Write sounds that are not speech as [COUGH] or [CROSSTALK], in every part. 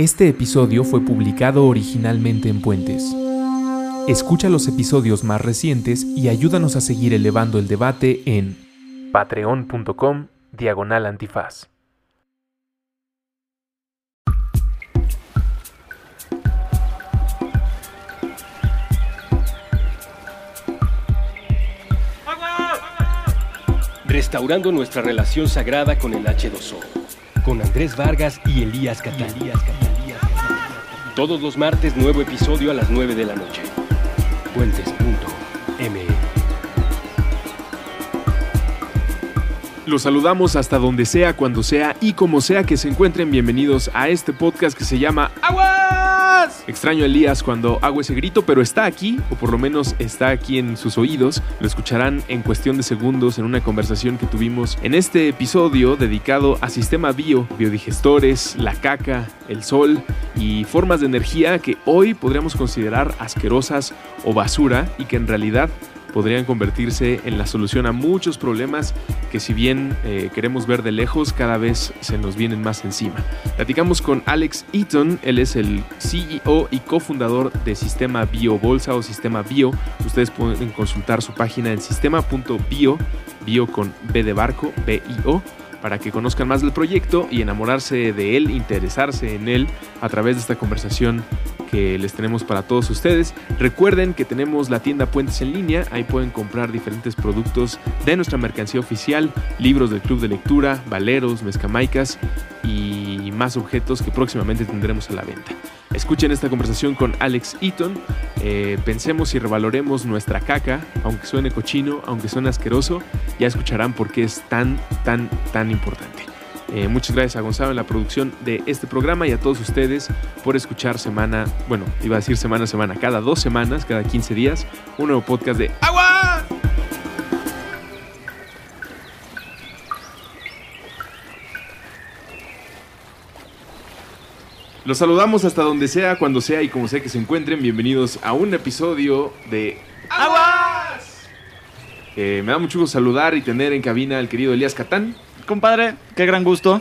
Este episodio fue publicado originalmente en Puentes. Escucha los episodios más recientes y ayúdanos a seguir elevando el debate en patreon.com diagonal antifaz. Restaurando nuestra relación sagrada con el H2O, con Andrés Vargas y Elías Catalí. Todos los martes, nuevo episodio a las 9 de la noche. Puentes.me Los saludamos hasta donde sea, cuando sea y como sea que se encuentren. Bienvenidos a este podcast que se llama Extraño Elías cuando hago ese grito, pero está aquí, o por lo menos está aquí en sus oídos. Lo escucharán en cuestión de segundos en una conversación que tuvimos en este episodio dedicado a sistema bio, biodigestores, la caca, el sol y formas de energía que hoy podríamos considerar asquerosas o basura y que en realidad podrían convertirse en la solución a muchos problemas que si bien eh, queremos ver de lejos, cada vez se nos vienen más encima. Platicamos con Alex Eaton, él es el CEO y cofundador de Sistema Bio Bolsa o Sistema Bio. Ustedes pueden consultar su página en sistema.bio, bio con B de barco, B-I-O para que conozcan más del proyecto y enamorarse de él, interesarse en él a través de esta conversación que les tenemos para todos ustedes. Recuerden que tenemos la tienda Puentes en línea, ahí pueden comprar diferentes productos de nuestra mercancía oficial, libros del club de lectura, valeros, mezcamaicas y más objetos que próximamente tendremos a la venta. Escuchen esta conversación con Alex Eaton. Eh, pensemos y revaloremos nuestra caca, aunque suene cochino, aunque suene asqueroso, ya escucharán por qué es tan, tan, tan importante. Eh, muchas gracias a Gonzalo en la producción de este programa y a todos ustedes por escuchar semana, bueno, iba a decir semana a semana, cada dos semanas, cada 15 días, un nuevo podcast de Agua. Los saludamos hasta donde sea, cuando sea y como sea que se encuentren. Bienvenidos a un episodio de Aguas. Eh, me da mucho gusto saludar y tener en cabina al querido Elías Catán. Compadre, qué gran gusto.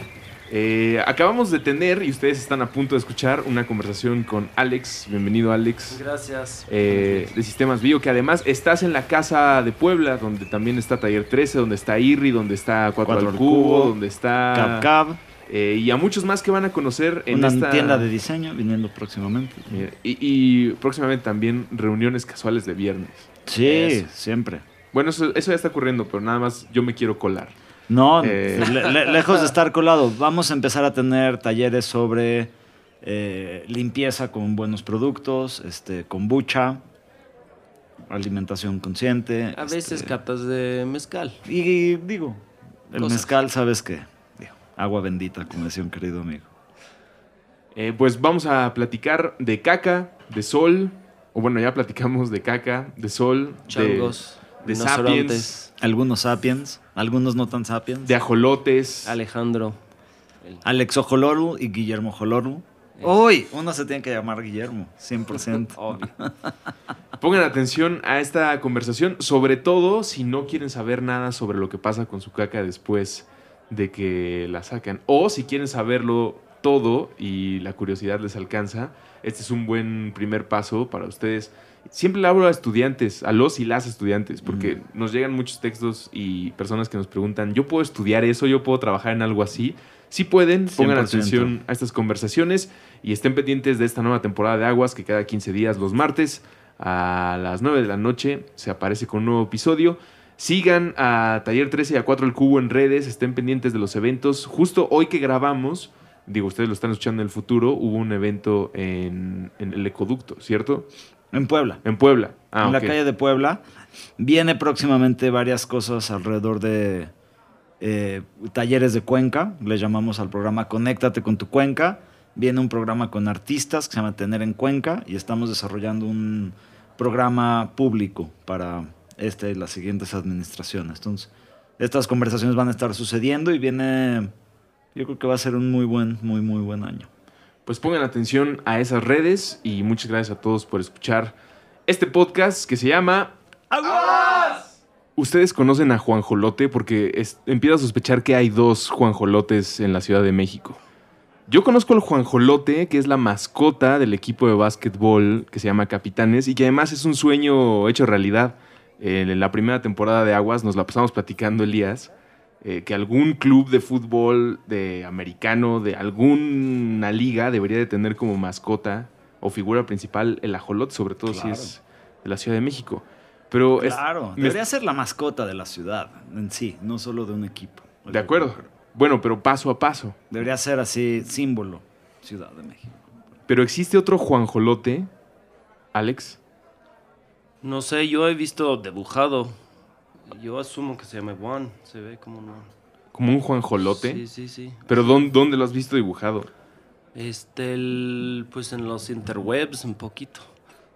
Eh, acabamos de tener, y ustedes están a punto de escuchar, una conversación con Alex. Bienvenido, Alex. Gracias. Eh, de Sistemas Bio, que además estás en la casa de Puebla, donde también está Taller 13, donde está IRRI, donde está 4 Cuatro al al Cubo, Cubo, donde está... Cab Cab, eh, y a muchos más que van a conocer en una esta... tienda de diseño viniendo próximamente. Eh, y, y próximamente también reuniones casuales de viernes. Sí, Eso. siempre. Bueno, eso, eso ya está ocurriendo, pero nada más yo me quiero colar. No, Eh. le- le- lejos de estar colado, vamos a empezar a tener talleres sobre eh, limpieza con buenos productos, este, kombucha, alimentación consciente. A veces este, catas de mezcal. Y digo, el Cosas. mezcal, ¿sabes qué? Digo, agua bendita, como decía un querido amigo. Eh, pues vamos a platicar de caca, de sol, o bueno, ya platicamos de caca, de sol, Changos, de rinocerontes, sapiens, Algunos sapiens, algunos no tan sapiens. de ajolotes. Alejandro. Alex Ojoloru y Guillermo Ojoloru. Uy, uno se tiene que llamar Guillermo, 100%. [LAUGHS] Obvio. Pongan atención a esta conversación, sobre todo si no quieren saber nada sobre lo que pasa con su caca después de que la sacan. O si quieren saberlo todo y la curiosidad les alcanza, este es un buen primer paso para ustedes. Siempre le hablo a estudiantes, a los y las estudiantes, porque nos llegan muchos textos y personas que nos preguntan, ¿yo puedo estudiar eso? ¿Yo puedo trabajar en algo así? Si pueden, pongan 100%. atención a estas conversaciones y estén pendientes de esta nueva temporada de Aguas que cada 15 días los martes a las 9 de la noche se aparece con un nuevo episodio. Sigan a Taller 13 y a 4 el Cubo en redes, estén pendientes de los eventos. Justo hoy que grabamos, digo, ustedes lo están escuchando en el futuro, hubo un evento en, en el Ecoducto, ¿cierto? En Puebla. En Puebla. Ah, en la calle de Puebla. Viene próximamente varias cosas alrededor de eh, talleres de Cuenca. Le llamamos al programa Conéctate con tu Cuenca. Viene un programa con artistas que se llama Tener en Cuenca y estamos desarrollando un programa público para esta y las siguientes administraciones. Entonces, estas conversaciones van a estar sucediendo y viene, yo creo que va a ser un muy buen, muy, muy buen año. Pues pongan atención a esas redes y muchas gracias a todos por escuchar este podcast que se llama Ustedes conocen a Juan Jolote porque es- empiezo a sospechar que hay dos Juan Jolotes en la Ciudad de México. Yo conozco al Juanjolote, que es la mascota del equipo de básquetbol que se llama Capitanes y que además es un sueño hecho realidad. Eh, en la primera temporada de Aguas nos la pasamos platicando, Elías, eh, que algún club de fútbol de americano, de alguna liga, debería de tener como mascota o figura principal el ajolote, sobre todo Claro. si es de la Ciudad de México. Pero es- Claro, me- debería ser la mascota de la ciudad en sí, no solo de un equipo. de acuerdo. Bueno, pero paso a paso. Debería ser así, símbolo, Ciudad de México. Pero existe otro Juanjolote, Alex. No sé, yo he visto dibujado. Yo asumo que se llama Juan. Se ve como no. Como un Juanjolote. Sí, sí, sí. Pero ¿dónde, dónde lo has visto dibujado? Este, el- pues en los interwebs un poquito.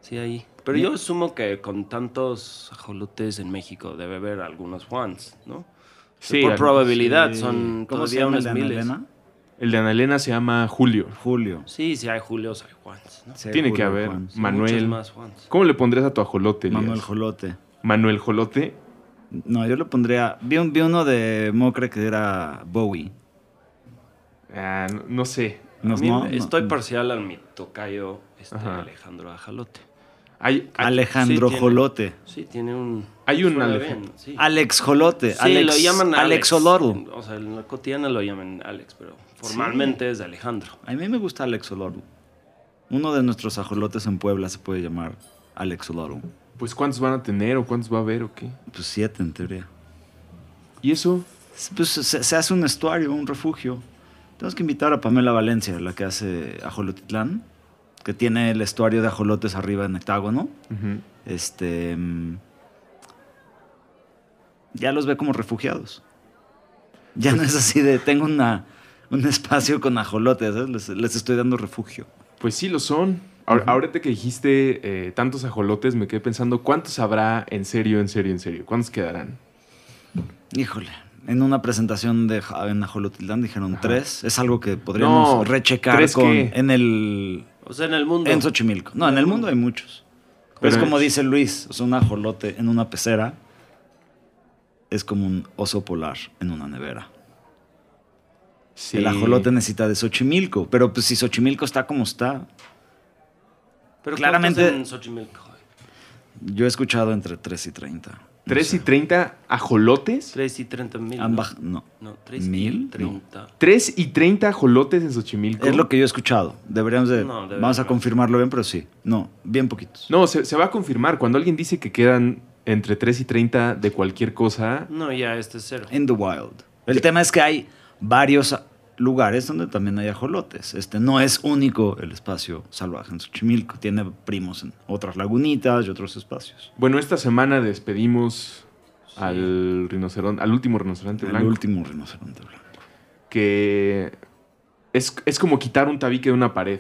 Sí, ahí. Pero yo asumo que con tantos ajolotes en México debe haber algunos Juans, ¿no? Sí, Por probabilidad, Sí. son ¿Cómo se llama el de Ana. Elena? El de Ana Elena se llama Julio. Julio. Sí, sí hay Julios, hay Juans, ¿no? Sí, Tiene que haber. Juan. Manuel. muchos más Juans. ¿Cómo le pondrías a tu ajolote? Manuel Jolote. Manuel Jolote. No, yo le pondría. Vi, un- vi uno de Mocre que era Bowie. Ah, no, no sé. No, A mí no, me- no. estoy parcial al mi tocayo este. Alejandro Ajalote. Hay, hay, Alejandro sí, tiene- Jolote. Sí, tiene un... Hay un Alejandro. sí. Alex Jolote. Sí, Alex, lo llaman Alex. Alex Oloru. O sea, en la cotidiana lo llaman Alex, pero formalmente es Alejandro. A mí me gusta Alex Oloru. Uno de nuestros ajolotes en Puebla se puede llamar Alex Oloru. Pues ¿cuántos van a tener o cuántos va a haber o qué? Pues siete en teoría. ¿Y eso? Pues se, se hace un estuario, un refugio. Tenemos que invitar a Pamela Valencia, la que hace Ajolotitlán, que tiene el estuario de ajolotes arriba en hectágono. Este. mm, Ya los ve como refugiados. Ya no es así de tengo una, un espacio con ajolotes, ¿sabes? Les, les estoy dando refugio. Pues sí lo son. Ahor- Ahorita que dijiste eh, tantos ajolotes, me quedé pensando, ¿cuántos habrá en serio, en serio, en serio? ¿Cuántos quedarán? Híjole. En una presentación de en Ajolotitlán dijeron tres. Es algo que podríamos No, rechecar ¿tres con, qué? en el O sea, en el mundo. En Xochimilco. No, en el mundo hay muchos. Pero es como es- dice Luis, o sea, un ajolote en una pecera es como un oso polar en una nevera. Sí. El ajolote necesita de Xochimilco, pero pues si Xochimilco está como está, Pero claramente- ¿cuántos en Xochimilco? yo he escuchado entre 3 y 30. No ¿3 y sé. 30 ajolotes? 3 y 30 mil. ¿no? no. No, 3 ¿Mil? y No. 30. ¿3 y 30 ajolotes en Xochimilco? Es lo que yo he escuchado. Deberíamos de... No, debe vamos a confirmarlo bien, pero sí. No, bien poquitos. No, se, se va a confirmar. Cuando alguien dice que quedan entre 3 y 30 de cualquier cosa, No, ya este es cero. In the wild. El tema es que hay varios lugares donde también hay ajolotes. Este no es único el espacio salvaje en Xochimilco. Tiene primos en otras lagunitas y otros espacios. bueno, esta semana despedimos al rinoceronte, al último rinoceronte El blanco. último rinoceronte blanco. que es, es como quitar un tabique de una pared,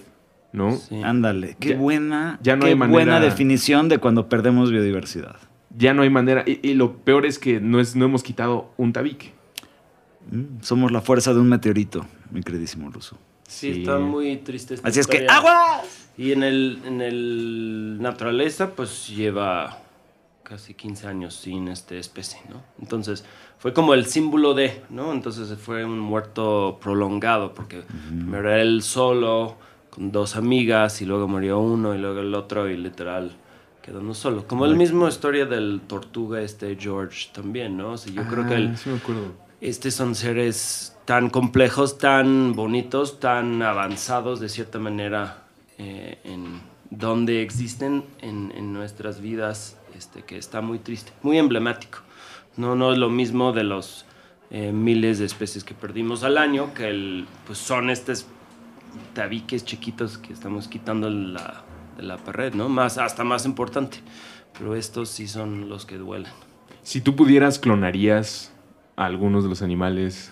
¿no? Sí. Ándale, qué Ya- buena, ya no qué hay manera- buena definición de cuando perdemos biodiversidad. Ya no hay manera. Y, y lo peor es que no, es, no hemos quitado un tabique. Mm, Somos la fuerza de un meteorito, mi queridísimo Ruso. Sí, está muy triste. esta Así es que. ¡agua! Y en el, en el naturaleza, pues lleva casi 15 años sin este especie, ¿no? Entonces, fue como el símbolo de, ¿no? Entonces fue un muerto prolongado, porque primero era él solo, con dos amigas, y luego murió uno, y luego el otro, y literal quedó uno solo. Como el mismo historia del tortuga este George también, ¿no? O sea, yo creo que el, sí me acuerdo. Estos son seres tan complejos, tan bonitos, tan avanzados de cierta manera eh, en donde existen en, nuestras vidas, este, que está muy triste, muy emblemático. No, no es lo mismo de los eh, miles de especies que perdimos al año, que pues son estos tabiques chiquitos que estamos quitando de la pared, ¿no? Más, hasta más importante. Pero estos sí son los que duelen. Si tú pudieras, clonarías a algunos de los animales.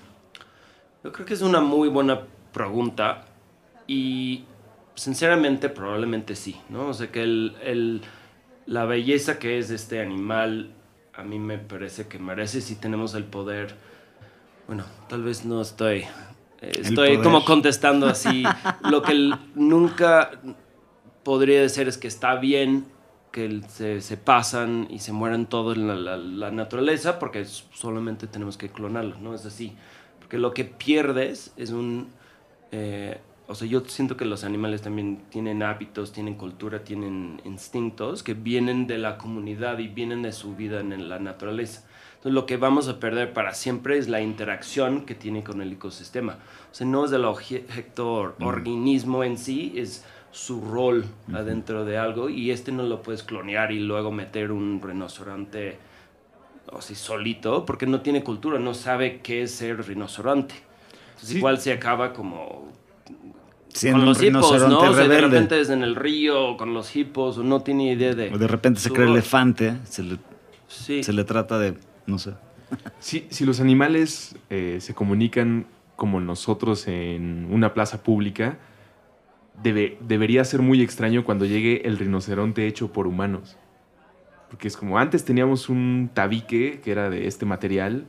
Yo creo que es una muy buena pregunta y sinceramente probablemente sí, ¿no? O sea que el, el- la belleza que es este animal a mí me parece que merece si tenemos el poder. Bueno, tal vez no estoy... eh, Estoy como contestando así. Lo que nunca podría decir es que está bien que el- se, se pasan y se mueran todos en la, la- la naturaleza porque solamente tenemos que clonarlo, ¿no? Es así. Porque lo que pierdes es un, eh, o sea, yo siento que los animales también tienen hábitos, tienen cultura, tienen instintos que vienen de la comunidad y vienen de su vida en la naturaleza. Entonces, lo que vamos a perder para siempre es la interacción que tiene con el ecosistema. O sea, no es del objeto organismo en sí, es su rol adentro de algo y este no lo puedes clonear y luego meter un rinoceronte o si solito porque no tiene cultura, no sabe qué es ser rinoceronte. Entonces, igual se acaba como Siendo con los hipos, ¿no? O sea, de repente es en el río con los hipos o no tiene idea de... O de repente se cree rol. elefante, se le, Sí. se le trata de, no sé. Si, si los animales eh, se comunican como nosotros en una plaza pública, debe- debería ser muy extraño cuando llegue el rinoceronte hecho por humanos. Porque es como antes teníamos un tabique que era de este material,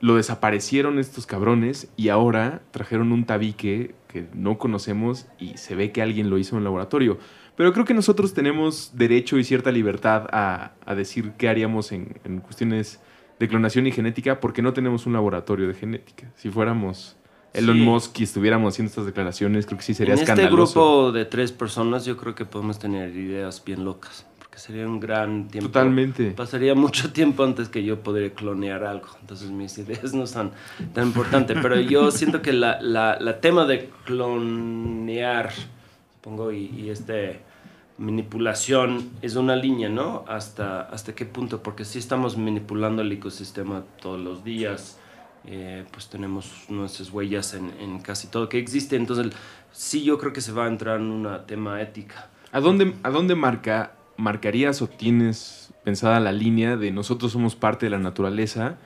lo desaparecieron estos cabrones y ahora trajeron un tabique que no conocemos y se ve que alguien lo hizo en un laboratorio. Pero creo que nosotros tenemos derecho y cierta libertad a, a decir qué haríamos en, en cuestiones de clonación y genética porque no tenemos un laboratorio de genética. Si fuéramos Elon Sí. Musk y estuviéramos haciendo estas declaraciones, creo que sí sería en este grupo de tres personas yo creo que podemos tener ideas bien locas. Porque sería un gran tiempo. Totalmente. Pasaría mucho tiempo antes que yo podría clonear algo. Entonces mis ideas no son tan importantes. Pero yo siento que la, la, la tema de clonear, pongo, y, y este manipulación es una línea, ¿no? Hasta, hasta qué punto, porque si estamos manipulando el ecosistema todos los días, eh, pues tenemos nuestras huellas en, casi todo que existe, entonces sí yo creo que se va a entrar en un tema ética. ¿A dónde, a dónde marca, marcarías o tienes pensada la línea de nosotros somos parte de la naturaleza,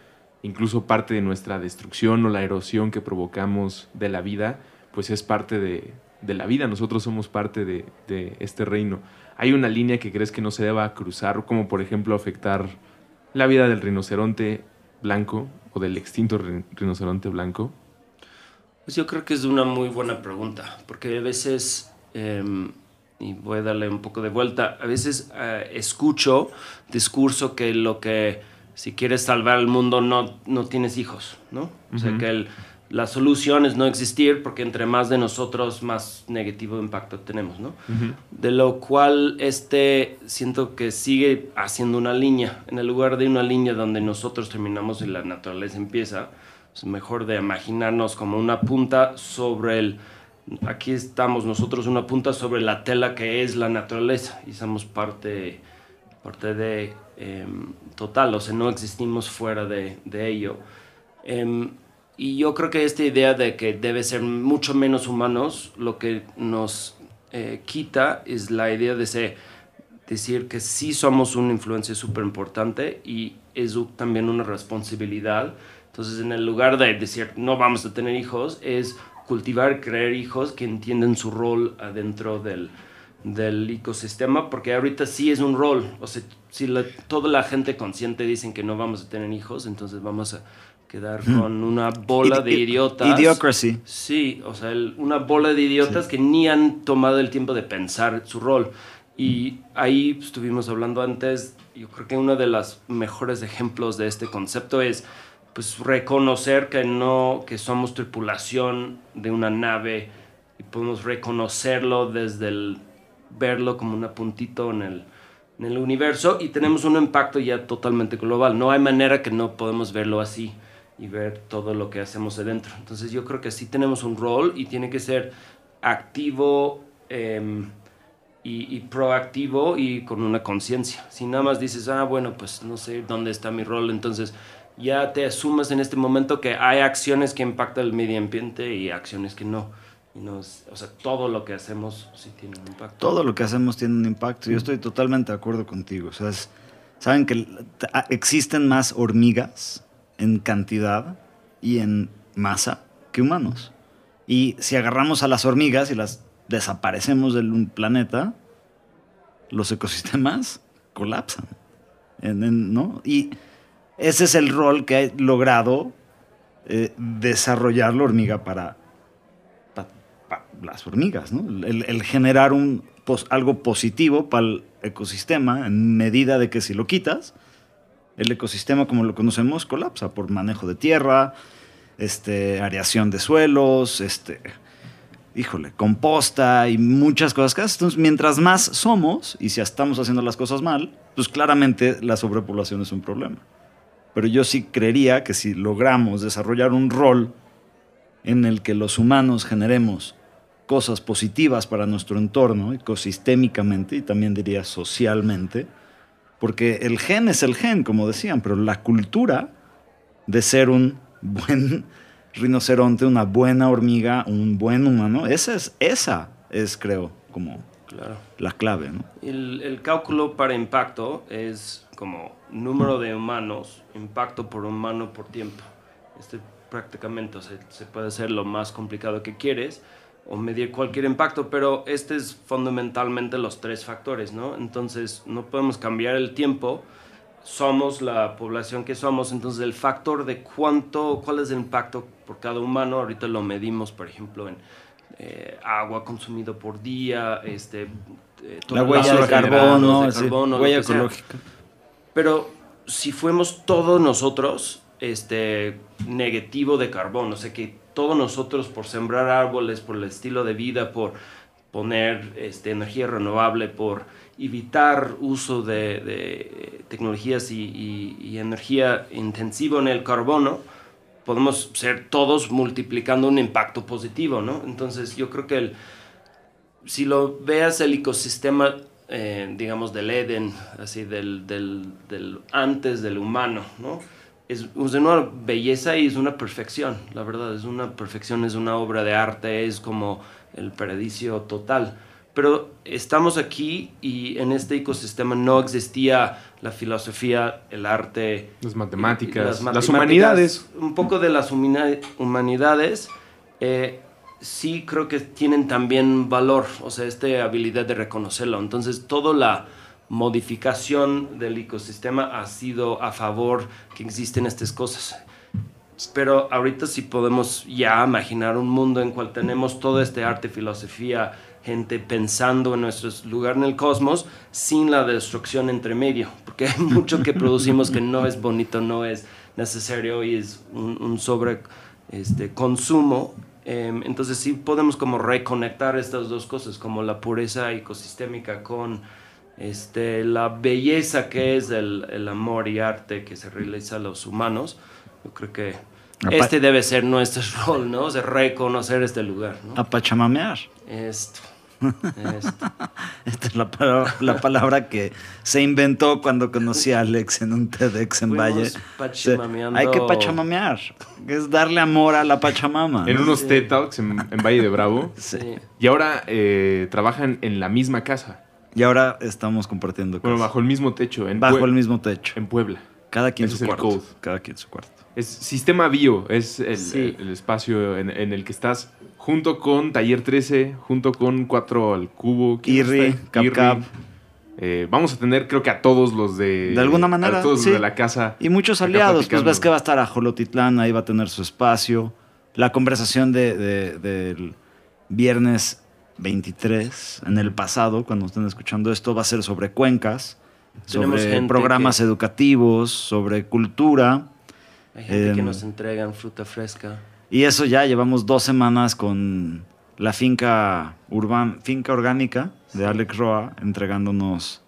incluso parte de nuestra destrucción o la erosión que provocamos de la vida, pues es parte de, de la vida, nosotros somos parte de, de este reino. ¿Hay una línea que crees que no se deba cruzar, como por ejemplo afectar la vida del rinoceronte blanco o del extinto ri- rinoceronte blanco? Pues yo creo que es una muy buena pregunta, porque a veces, em, y voy a darle un poco de vuelta, a veces eh, escucho discurso que lo que, si quieres salvar el mundo, no, no tienes hijos, ¿no? O sea, que el- la solución es no existir, porque entre más de nosotros, más negativo impacto tenemos, ¿no? De lo cual este siento que sigue haciendo una línea. En el lugar de una línea donde nosotros terminamos y la naturaleza empieza, es mejor de imaginarnos como una punta sobre el... Aquí estamos nosotros, una punta sobre la tela que es la naturaleza y somos parte, parte de em, total, o sea, no existimos fuera de, de ello. Em, y yo creo que esta idea de que debe ser mucho menos humanos, lo que nos eh, quita es la idea de ser, decir que sí somos una influencia súper importante y es también una responsabilidad. Entonces, en el lugar de decir no vamos a tener hijos, es cultivar, crear hijos que entienden su rol adentro del, del ecosistema, porque ahorita sí es un rol. O sea, si la- toda la gente consciente dicen que no vamos a tener hijos, entonces vamos a quedar con una bola de Idi- idiotas. Idiocracy. Sí, o sea, el- una bola de idiotas que ni han tomado el tiempo de pensar su rol. Y ahí estuvimos hablando antes, yo creo que uno de los mejores ejemplos de este concepto es pues reconocer que no que somos tripulación de una nave y podemos reconocerlo desde el verlo como un puntito en el en el universo y tenemos un impacto ya totalmente global. No hay manera que no podemos verlo así y ver todo lo que hacemos adentro. Entonces yo creo que sí tenemos un rol y tiene que ser activo em, y, y proactivo y con una conciencia. Si nada más dices, ah, bueno, pues no sé dónde está mi rol, entonces ya te asumes en este momento que hay acciones que impactan el medio ambiente y acciones que no. Y no es- o sea, todo lo que hacemos sí tiene un impacto. Todo lo que hacemos tiene un impacto. Yo estoy totalmente de acuerdo contigo. O sea, es- saben que existen más hormigas en cantidad y en masa que humanos. Y si agarramos a las hormigas y las desaparecemos del planeta, los ecosistemas colapsan. ¿no? Y ese es el rol que ha logrado eh, desarrollar la hormiga para, pa- pa- las hormigas, ¿no? El, generar un, algo positivo para el ecosistema en medida de que si lo quitas, el ecosistema como lo conocemos colapsa por manejo de tierra, este, areación de suelos, este, híjole, composta y muchas cosas. Entonces, mientras más somos, y si estamos haciendo las cosas mal, pues claramente la sobrepoblación es un problema. Pero yo sí creería que si logramos desarrollar un rol en el que los humanos generemos cosas positivas para nuestro entorno, ecosistémicamente y también diría socialmente, porque el gen es el gen, como decían, pero la cultura de ser un buen [LAUGHS] rinoceronte, una buena hormiga, un buen humano, esa es, esa es creo, como la clave. ¿no? El, el cálculo para impacto es como número de humanos, impacto por humano por tiempo. Este prácticamente se puede hacer lo más complicado que quieres o medir cualquier impacto, pero este es fundamentalmente los tres factores, ¿no? Entonces no podemos cambiar el tiempo, somos la población que somos, entonces el factor de cuánto, cuál es el impacto por cada humano, ahorita lo medimos, por ejemplo, en eh, agua consumido por día, este, eh, la huella de carbono, de huella ecológica. Pero si fuimos todos nosotros, este, negativo de carbono, o sea que todos nosotros por sembrar árboles, por el estilo de vida, por poner este, energía renovable, por evitar uso de, tecnologías y, energía intensiva en el carbono, podemos ser todos multiplicando un impacto positivo, ¿no? Entonces yo creo que el, si lo veas el ecosistema, eh, digamos, del Eden, así, del, del, del antes del humano, ¿no? Es, una belleza y es una perfección, la verdad, es una perfección, es una obra de arte, es como el paradiso total. Pero estamos aquí y en este ecosistema no existía la filosofía, el arte, las matemáticas, las, humanidades. Un poco de las humanidades. Eh, sí creo que tienen también valor, o sea, esta habilidad de reconocerlo. Entonces, toda la modificación del ecosistema ha sido a favor que existen estas cosas. Pero ahorita sí podemos ya imaginar un mundo en cual tenemos todo este arte, filosofía, gente pensando en nuestro lugar en el cosmos sin la destrucción entre medio, porque hay [LAUGHS] mucho que producimos que no es bonito, no es necesario y es un, sobre este, consumo. Em, entonces sí podemos como reconectar estas dos cosas, como la pureza ecosistémica con este, la belleza que es el, amor y arte que se realiza a los humanos. Yo creo que este debe ser nuestro [LAUGHS] rol, ¿no? O reconocer este lugar, ¿no? Apachamamear. Esto. [LAUGHS] Esta es la palabra, que se inventó cuando conocí a Alex en un TEDx en Valle. hay que pachamamear, es darle amor a la Pachamama. En unos TED Talks en, Valle de Bravo. Sí. Y ahora eh, trabajan en la misma casa. Y ahora estamos compartiendo Bueno, bajo el mismo techo. En bajo el mismo techo. En Puebla. Cada quien su cuarto. Cada quien su cuarto. Es sistema bio, es el, espacio en, el que estás junto con Taller 13, junto con 4 al cubo. Irri, Cap eh, vamos a tener, creo que a todos los de. De alguna manera. A todos los de la casa. Y muchos aliados. Pues ves que va a estar a Jolotitlán, ahí va a tener su espacio. La conversación de, del viernes 23 en el pasado, cuando estén escuchando esto, va a ser sobre cuencas, sobre programas educativos, sobre cultura. Hay gente que em, nos entregan fruta fresca. Y eso ya llevamos dos semanas con la finca, urban, finca orgánica de Alex Roa entregándonos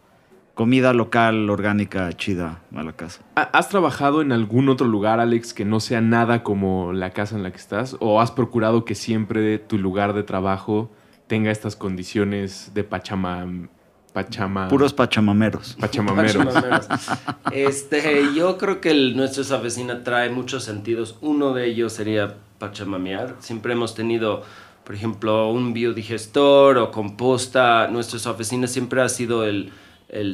comida local, orgánica, chida a la casa. ¿Has trabajado en algún otro lugar, Alex, que no sea nada como la casa en la que estás? ¿O has procurado que siempre tu lugar de trabajo tenga estas condiciones de Pachama. Pachama. Puros pachamameros. Pachamameros. este, yo creo que nuestra oficina trae muchos sentidos. Uno de ellos sería pachamamear. Siempre hemos tenido, por ejemplo, un biodigestor o composta. Nuestra oficina siempre ha sido el,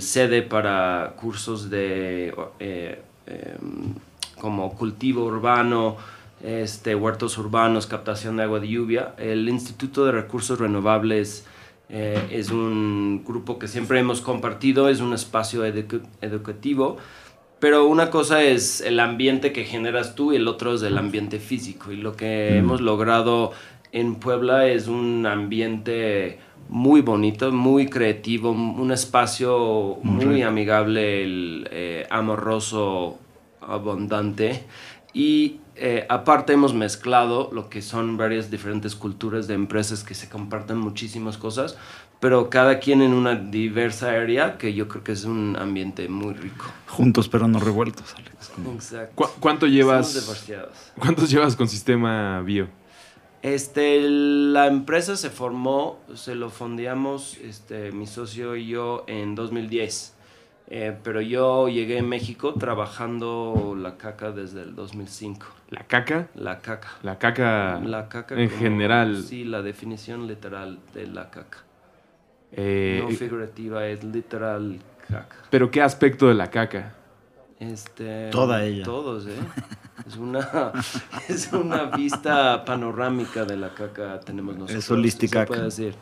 sede para cursos de eh, em, como cultivo urbano, este, huertos urbanos, captación de agua de lluvia. El Instituto de Recursos Renovables eh, es un grupo que siempre hemos compartido, es un espacio educativo, pero una cosa es el ambiente que generas tú y el otro es el ambiente físico. Y lo que mm. hemos logrado en Puebla es un ambiente muy bonito, muy creativo, un espacio muy amigable, eh, amoroso, abundante. Y eh, aparte hemos mezclado lo que son varias diferentes culturas de empresas que se comparten muchísimas cosas, pero cada quien en una diversa área que yo creo que es un ambiente muy rico. Juntos pero no revueltos, Alex. Exacto. ¿Cu- ¿Cuánto llevas? ¿Cuántos llevas con Sistema Bio? Este, la empresa se formó, se lo fondeamos este, mi socio y yo en 2010. Eh, pero yo llegué a México trabajando la caca desde el 2005. ¿La caca? La caca. La caca La caca en como- general. Sí, la definición literal de la caca. eh, no figurativa, es literal caca. ¿Pero qué aspecto de la caca? Este, Toda ella. Todos, ¿eh? Es una, [LAUGHS] es una vista panorámica de la caca tenemos nosotros. holística. Se puede decir.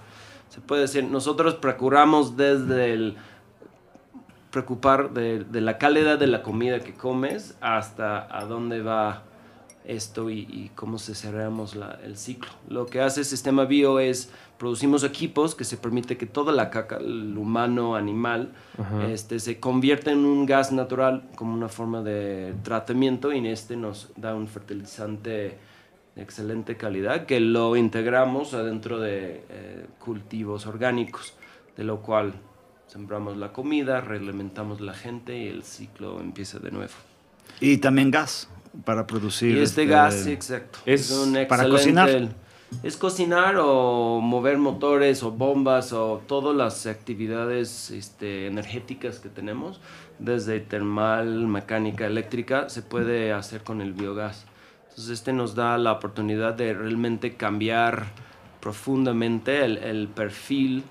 Se puede decir. Nosotros procuramos desde el preocupar de, de la calidad de la comida que comes hasta a dónde va esto y, y cómo se cerramos la- el ciclo. Lo que hace Sistema Bio es producimos equipos que se permite que toda la caca, el humano, animal, Ajá. este, se convierte en un gas natural como una forma de tratamiento y en este nos da un fertilizante de excelente calidad que lo integramos adentro de eh, cultivos orgánicos, de lo cual sembramos la comida, reglamentamos la gente y el ciclo empieza de nuevo. Y también gas para producir. Y este gas, sí, exacto. es un para cocinar. Es cocinar o mover motores o bombas o todas las actividades este, energéticas que tenemos, desde termal, mecánica, eléctrica, se puede hacer con el biogás. Entonces este nos da la oportunidad de realmente cambiar profundamente el, el perfil,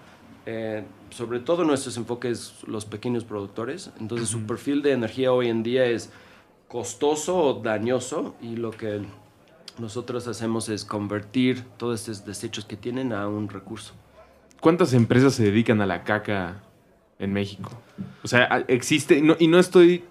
eh, sobre todo nuestros enfoques los pequeños productores. Entonces su perfil de energía hoy en día es costoso o dañoso y lo que nosotros hacemos es convertir todos estos desechos que tienen a un recurso. ¿Cuántas empresas se dedican a la caca en México? O sea, existe, no, y no estoy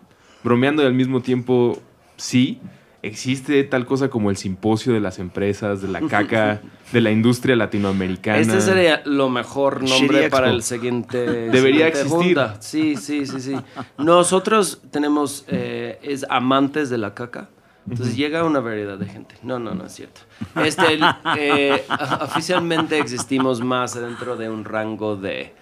bromeando y al mismo tiempo, sí, existe tal cosa como el simposio de las empresas, de la caca, [LAUGHS] de la industria latinoamericana. Este sería lo mejor nombre para el siguiente. [LAUGHS] Debería siguiente existir. junta. Sí, sí, sí, sí. Nosotros tenemos, eh, es amantes de la caca. Entonces llega una variedad de gente. No, no, no es cierto. Este, el- eh, [LAUGHS] oficialmente existimos más dentro de un rango de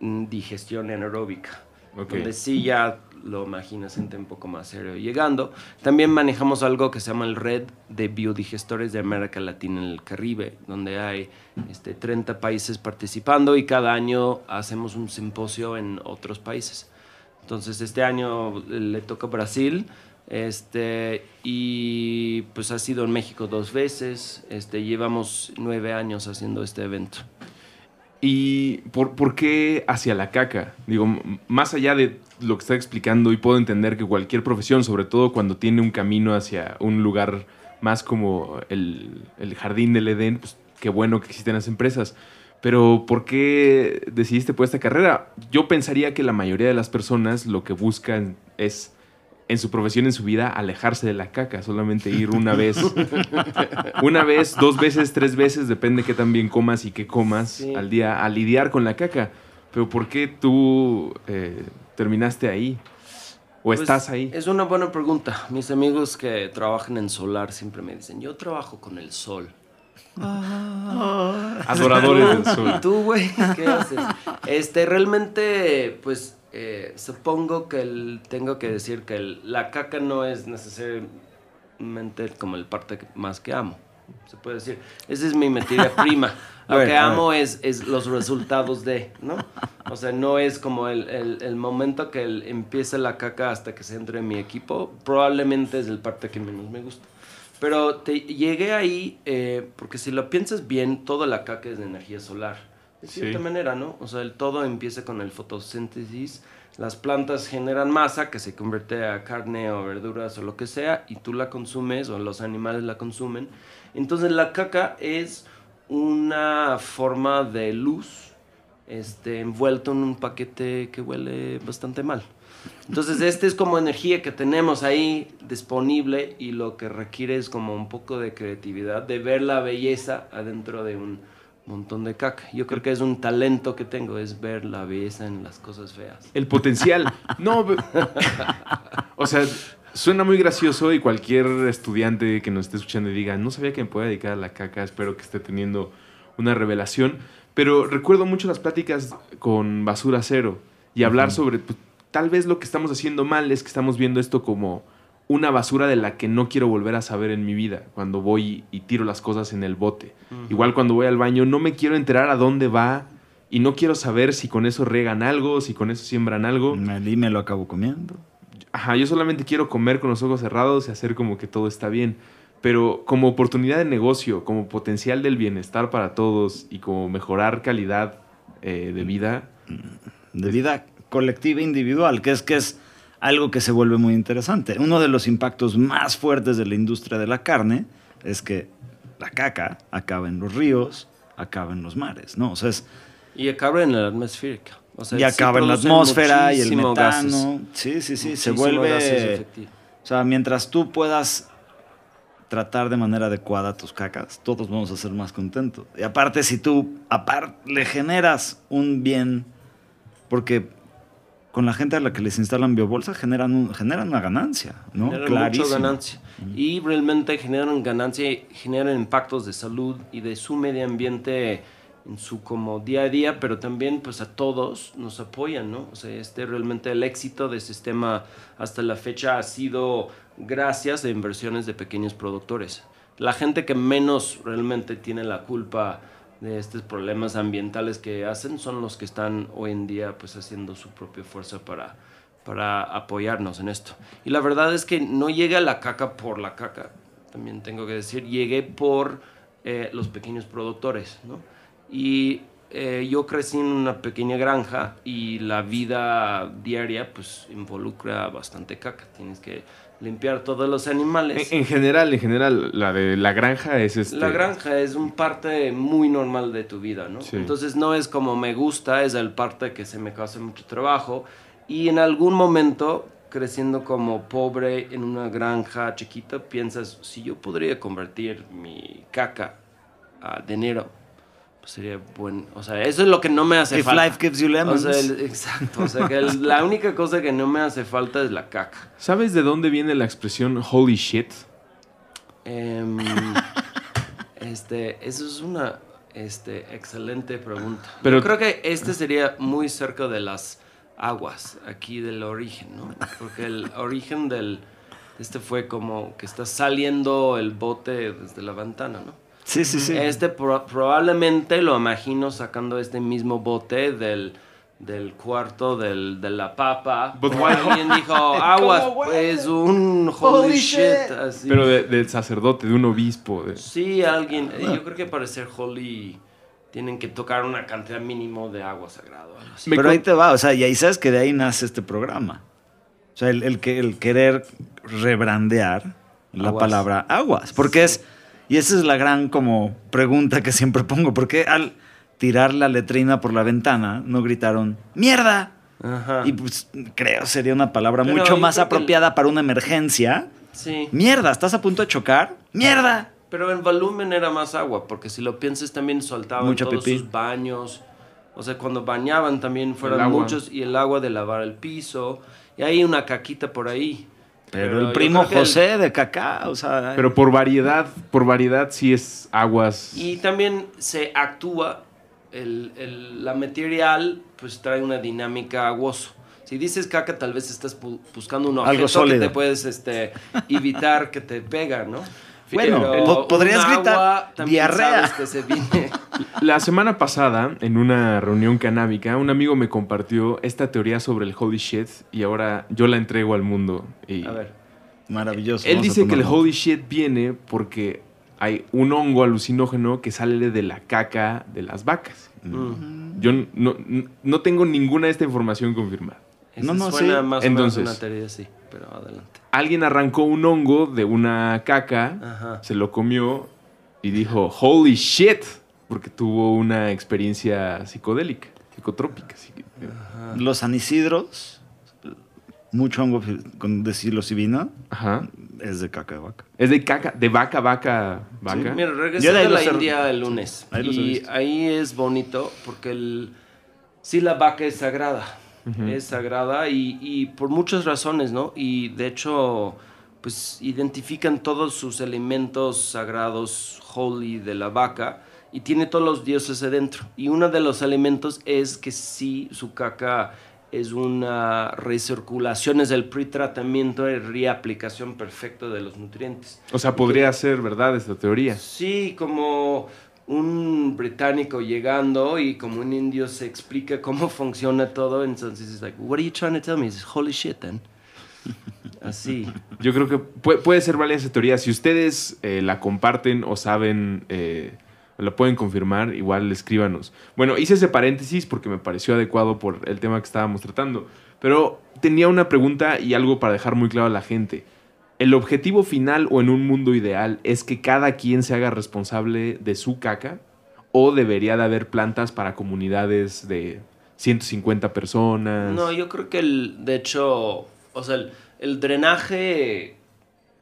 mm, digestión anaeróbica. Ok. Donde sí ya lo imaginas gente un poco más serio llegando. También manejamos algo que se llama el Red de Biodigestores de América Latina en el Caribe, donde hay este, 30 países participando y cada año hacemos un simposio en otros países. Entonces este año le toca Brasil este, y pues ha sido en México dos veces. Este, llevamos nueve años haciendo este evento. ¿Y por, por qué hacia la caca? Digo, más allá de lo que está explicando, y puedo entender que cualquier profesión, sobre todo cuando tiene un camino hacia un lugar más como el, el jardín del Edén, pues qué bueno que existen las empresas. Pero ¿por qué decidiste por esta carrera? Yo pensaría que la mayoría de las personas lo que buscan es en su profesión, en su vida, alejarse de la caca, solamente ir una vez. [LAUGHS] una vez, dos veces, tres veces, depende qué tan bien comas y qué comas Sí. al día, a lidiar con la caca. Pero ¿por qué tú eh, terminaste ahí? ¿O Pues, estás ahí? Es una buena pregunta. Mis amigos que trabajan en solar siempre me dicen, yo trabajo con el sol. Adoradores del ¿Y sol. tú, güey? ¿Qué haces? Este, realmente, pues, eh, supongo que el- tengo que decir que el- la caca no es necesariamente como el parte que- más que amo. Se puede decir. Esa es mi materia [LAUGHS] prima. Lo Bueno, que amo es, es los resultados de, ¿no? O sea, no es como el, el- el momento que el- empieza la caca hasta que se entre en mi equipo. Probablemente es el parte que menos me gusta. Pero te, llegué ahí eh, porque si lo piensas bien, toda la caca es de energía solar. De cierta Sí. manera, ¿no? O sea, el todo empieza con el fotosíntesis. Las plantas generan masa que se convierte a carne o verduras o lo que sea y tú la consumes o los animales la consumen. Entonces la caca es una forma de luz este, envuelto en un paquete que huele bastante mal. Entonces, este es como energía que tenemos ahí disponible y lo que requiere es como un poco de creatividad, de ver la belleza adentro de un montón de caca. Yo creo que es un talento que tengo, es ver la belleza en las cosas feas. El potencial. No, [LAUGHS] o sea, Suena muy gracioso y cualquier estudiante que nos esté escuchando y diga, no sabía que me podía dedicar a la caca, espero que esté teniendo una revelación. Pero recuerdo mucho las pláticas con Basura Cero y hablar sobre, pues, tal vez lo que estamos haciendo mal es que estamos viendo esto como una basura de la que no quiero volver a saber en mi vida cuando voy y tiro las cosas en el bote. Igual cuando voy al baño no me quiero enterar a dónde va y no quiero saber si con eso regan algo, si con eso siembran algo. Y me lo acabo comiendo. Ajá, yo solamente quiero comer con los ojos cerrados y hacer como que todo está bien. Pero como oportunidad de negocio, como potencial del bienestar para todos y como mejorar calidad eh, de vida. De vida colectiva e individual, que es que es algo que se vuelve muy interesante. Uno de los impactos más fuertes de la industria de la carne es que la caca acaba en los ríos, acaba en los mares, ¿no? O sea, es, Y acaba en la atmosférica. O sea, y sí acaba en la atmósfera y el metano. gases. Sí, sí, sí, se vuelve... O sea, mientras tú puedas tratar de manera adecuada tus cacas, todos vamos a ser más contentos. Y aparte, si tú aparte, le generas un bien, porque con la gente a la que les instalan biobolsa generan, un- generan una ganancia, ¿no? Generan mucho Clarísimo. Y realmente generan ganancia, y generan impactos de salud y de su medio ambiente en su como día a día, pero también pues a todos nos apoyan, ¿no? O sea, este realmente el éxito del sistema hasta la fecha ha sido gracias a inversiones de pequeños productores. La gente que menos realmente tiene la culpa de estos problemas ambientales que hacen son los que están hoy en día pues haciendo su propia fuerza para, para apoyarnos en esto. Y la verdad es que no llega la caca por la caca, también tengo que decir, llegué por eh, los pequeños productores, ¿no? Y eh, yo crecí en una pequeña granja y la vida diaria pues involucra bastante caca. Tienes que limpiar todos los animales. En, en general, en general, la de la granja es este... La granja es un parte muy normal de tu vida, ¿no? Sí. Entonces no es como me gusta, es el parte que se me causa mucho trabajo. Y en algún momento, creciendo como pobre en una granja chiquita, piensas, si yo podría convertir mi caca a dinero, pues sería bueno. O sea, eso es lo que no me hace If falta. life gives you O lemons. sea, el- exacto. O sea, que el- la única cosa que no me hace falta es la caca. ¿Sabes de dónde viene la expresión holy shit? Em, este, eso es una este, excelente pregunta. Pero- Yo creo que este sería muy cerca de las aguas, aquí del origen, ¿no? Porque el origen del... Este fue como que está saliendo el bote desde la ventana, ¿no? Sí, sí, sí. Este pro- probablemente lo imagino sacando este mismo bote del, del cuarto del, de la papa. Como why- alguien dijo, [LAUGHS] aguas, pues un holy, Holy shit. shit. así. Pero de- del sacerdote, de un obispo. de- Sí, alguien. eh, Yo creo que para ser holy tienen que tocar una cantidad mínimo de agua sagrado. así. Pero ahí te va, o sea, y ahí sabes que de ahí nace este programa. O sea, el, el que, el querer rebrandear la Aguas. palabra aguas. Porque es, y esa es la gran como pregunta que siempre pongo, ¿por qué al tirar la letrina por la ventana no gritaron ¡Mierda! Ajá. Y pues creo sería una palabra Pero mucho más el- apropiada para una emergencia. Sí. ¡Mierda! ¿Estás a punto de chocar? ¡Mierda! Pero el volumen era más agua, porque si lo piensas también soltaban Mucho todos pipí. sus baños. O sea, cuando bañaban también fueron muchos y el agua de lavar el piso. Y hay una caquita por ahí. Pero, el primo que el- José de Cacá, o sea... Pero por variedad, por variedad sí es aguas. Y también se actúa, el, el- la material pues trae una dinámica aguoso. Si dices caca, tal vez estás bu- buscando un Algo objeto que sólido. te puedes este, [LAUGHS] evitar que te pega, ¿no? Bueno, po- podrías gritar, "Diarrea". sabes que se viene. [LAUGHS] La semana pasada, en una reunión canábica, un amigo me compartió esta teoría sobre el holy shit y ahora yo la entrego al mundo. Y A ver. Maravilloso. él dice que el holy shit viene porque hay un hongo alucinógeno que sale de la caca de las vacas. Mm. Yo no, no- no tengo ninguna de esta información confirmada. Esa No, no, suena sí. más Entonces. o menos una teoría así, pero adelante. Alguien arrancó un hongo de una caca, Ajá. se lo comió y dijo, holy shit, porque tuvo una experiencia psicodélica, psicotrópica. psiqui- Los San Isidros, mucho hongo con de psilocibina, Ajá. es de caca de vaca. Es de caca, de vaca, vaca, vaca. Mira, regresé Yo de la India el lunes. ahí los y ahí es bonito porque el, sí la vaca es sagrada. Es sagrada y, y por muchas razones, ¿no? Y de hecho, pues identifican todos sus elementos sagrados, holy, de la vaca y tiene todos los dioses adentro. Y uno de los elementos es que sí, su caca es una recirculación, es el pretratamiento y reaplicación perfecto de los nutrientes. O sea, podría ser verdad esta teoría. Sí, como un británico llegando y como un indio se explica cómo [LAUGHS] funciona todo, entonces es like, what are you trying to tell me? Holy shit then. [LAUGHS] Así. Yo creo que puede, puede ser válida esa teoría. Si ustedes eh, la comparten o saben, eh, lo pueden confirmar, igual escríbanos. Bueno, hice ese paréntesis porque me pareció adecuado por el tema que estábamos tratando. Pero tenía una pregunta y algo para dejar muy claro a la gente. ¿El objetivo final o en un mundo ideal es que cada quien se haga responsable de su caca? ¿O debería de haber plantas para comunidades de 150 personas? No, yo creo que el, de hecho, o sea, el, el drenaje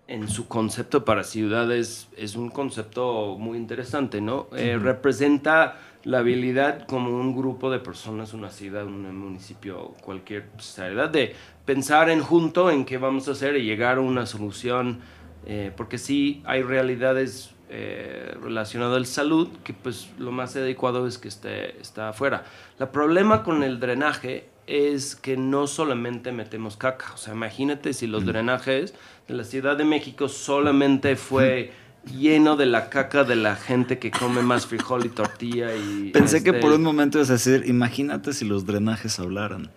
en su concepto para ciudades es un concepto muy interesante, ¿no? Eh, representa la habilidad como un grupo de personas, una ciudad, un municipio, cualquier ciudad, de pensar en junto en qué vamos a hacer y llegar a una solución, eh, porque sí hay realidades eh, relacionadas al salud que pues lo más adecuado es que esté está afuera. El problema con el drenaje es que no solamente metemos caca, o sea, imagínate si los drenajes de la Ciudad de México solamente fue lleno de la caca de la gente que come más frijol y tortilla y... Pensé que este, por un momento ibas a decir, imagínate si los drenajes hablaran.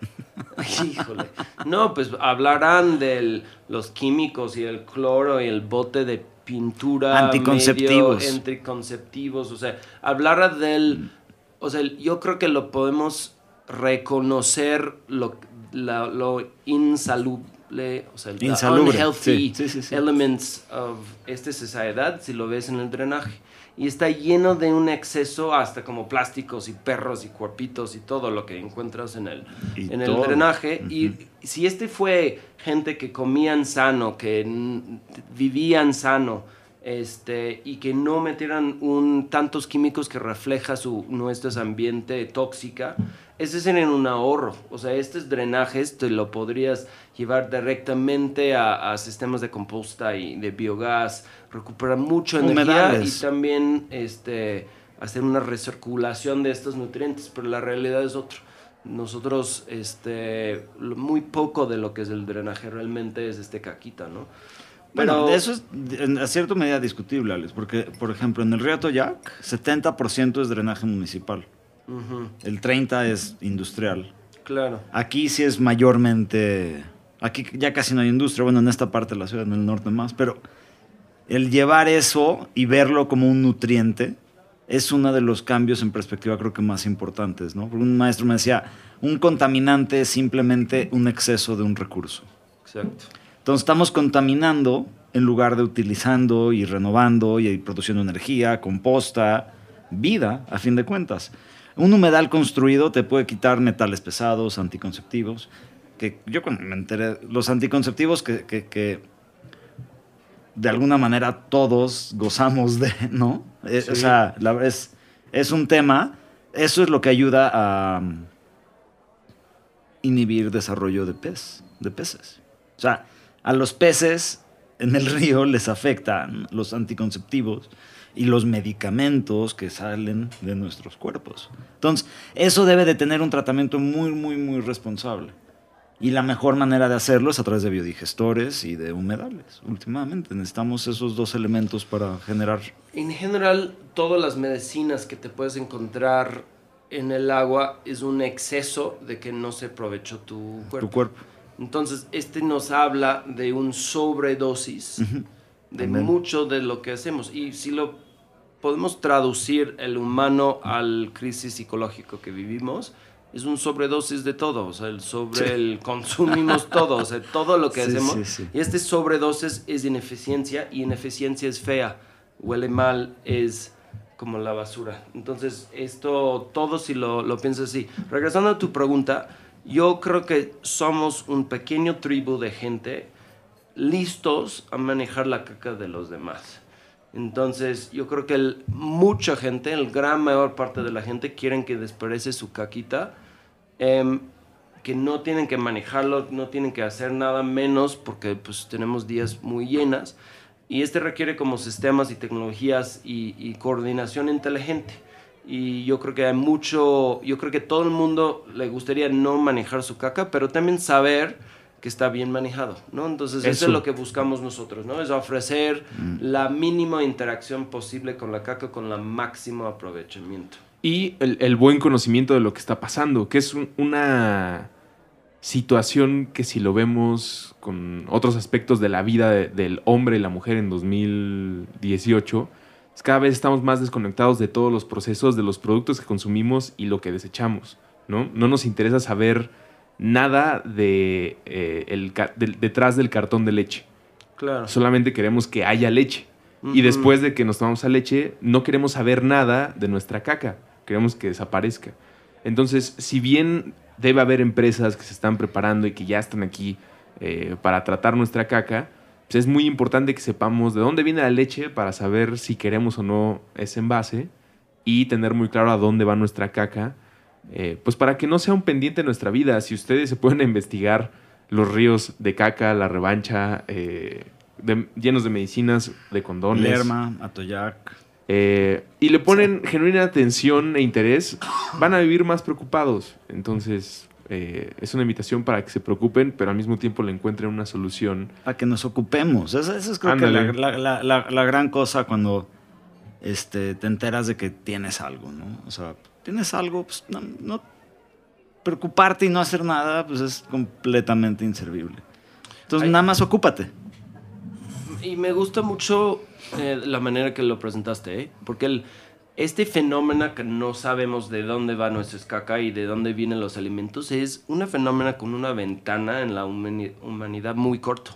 [LAUGHS] Híjole. No, pues hablarán de los químicos y el cloro y el bote de pintura. Anticonceptivos. medio anticonceptivos. O sea, hablará del. O sea, yo creo que lo podemos reconocer lo, la- lo insalubre, o sea, el Insalubre, unhealthy sí, sí, sí, elements of esta sociedad si lo ves en el drenaje. Y está lleno de un exceso hasta como plásticos y perros y cuerpitos y todo lo que encuentras en el, Y en el drenaje. Y si este fue gente que comían sano, que vivían sano, este, y que no metieran un, tantos químicos que refleja su, nuestro ambiente tóxica, ese sería un ahorro. O sea, estos drenajes te lo podrías llevar directamente a, a sistemas de composta y de biogás, recuperar energía Humedales. y también este, hacer una recirculación de estos nutrientes, pero la realidad es otra. Nosotros, este, muy poco de lo que es el drenaje realmente es este caquita, ¿no? Bueno, Pero- eso es en a cierta medida discutible, Alex, porque, por ejemplo, en el río Toyac, 70% es drenaje municipal, Ujú, el 30% es industrial. claro. Aquí sí es mayormente. Aquí ya casi no hay industria, bueno, en esta parte de la ciudad, en el norte más, pero el llevar eso y verlo como un nutriente es uno de los cambios en perspectiva, creo que más importantes, ¿no? Porque un maestro me decía: un contaminante es simplemente un exceso de un recurso. Exacto. Entonces estamos contaminando en lugar de utilizando y renovando y produciendo energía, composta, vida, a fin de cuentas. Un humedal construido te puede quitar metales pesados, anticonceptivos, que yo cuando me enteré, los anticonceptivos que, que- que de alguna manera todos gozamos de, [LAUGHS] ¿no? Eh, O sea, la verdad es, es un tema, eso es lo que ayuda a um, inhibir desarrollo de pez, de peces. O sea, a los peces en el [LAUGHS] río les afectan los anticonceptivos y los medicamentos que salen de nuestros cuerpos. Entonces, eso debe de tener un tratamiento muy, muy, muy responsable. Y la mejor manera de hacerlo es a través de biodigestores y de humedales. Últimamente necesitamos esos dos elementos para generar... En general, todas las medicinas que te puedes encontrar en el agua es un exceso de que no se aprovechó tu cuerpo. Tu cuerpo. Entonces, este nos habla de un sobredosis de mucho de lo que hacemos. Y si lo podemos traducir el humano al crisis psicológico que vivimos, es un sobredosis de todo. O sea, el sobre Sí. el consumimos todo. O sea, todo lo que [LAUGHS] Sí, hacemos. sí. Y este sobredosis es ineficiencia y ineficiencia es fea. Huele mal, es como la basura. Entonces, esto, todo si lo, lo piensas así. Regresando a tu pregunta, yo creo que somos un pequeño tribu de gente listos a manejar la caca de los demás. Entonces, yo creo que mucha gente, el gran mayor parte de la gente, quieren que desperece su caquita. Em, que no tienen que manejarlo, no tienen que hacer nada menos porque pues tenemos días muy llenas y este requiere como sistemas y tecnologías y, y coordinación inteligente. Y yo creo que hay mucho, yo creo que todo el mundo le gustaría no manejar su caca, pero también saber que está bien manejado, ¿no? Entonces eso, Eso. es lo que buscamos nosotros, ¿no? Es ofrecer la mínima interacción posible con la caca con la máximo aprovechamiento. Y el, el buen conocimiento de lo que está pasando, que es un- una situación que si lo vemos con otros aspectos de la vida de- del hombre y la mujer en 2018, es cada vez estamos más desconectados de todos los procesos, de los productos que consumimos y lo que desechamos, ¿no? No nos interesa saber nada de, eh, el detrás del cartón de leche. Claro. Solamente queremos que haya leche. Y después de que nos tomamos la leche, no queremos saber nada de nuestra caca. Queremos que desaparezca. Entonces, si bien debe haber empresas que se están preparando y que ya están aquí eh, para tratar nuestra caca, pues es muy importante que sepamos de dónde viene la leche para saber si queremos o no ese envase y tener muy claro a dónde va nuestra caca, eh, pues para que no sea un pendiente en nuestra vida. Si ustedes se pueden [LAUGHS] investigar los ríos de caca, la revancha, eh, de- llenos de medicinas, de condones. Lerma, Atoyac. eh, y le ponen genuina atención e interés, van a vivir más preocupados. Entonces, eh, es una invitación para que se preocupen, pero al mismo tiempo le encuentren una solución. Para que nos ocupemos. Esa, es creo que Ándale. la, la- la- la- la gran cosa cuando este, te enteras de que tienes algo, ¿no? O sea, tienes algo, pues no, no- preocuparte y no hacer nada, pues es completamente inservible. Entonces, Ay. nada más ocúpate. Y me gusta mucho eh, la manera que lo presentaste, ¿eh? porque el, este fenómeno que no sabemos de dónde va nuestra caca y de dónde vienen los alimentos es una fenómeno con una ventana en la humani- humanidad muy corto.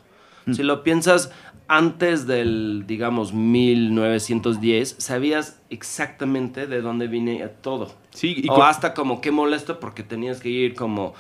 Si lo piensas, antes del, digamos, 1910, sabías exactamente de dónde viene todo. Sí, y o hasta como qué molesto porque tenías que ir como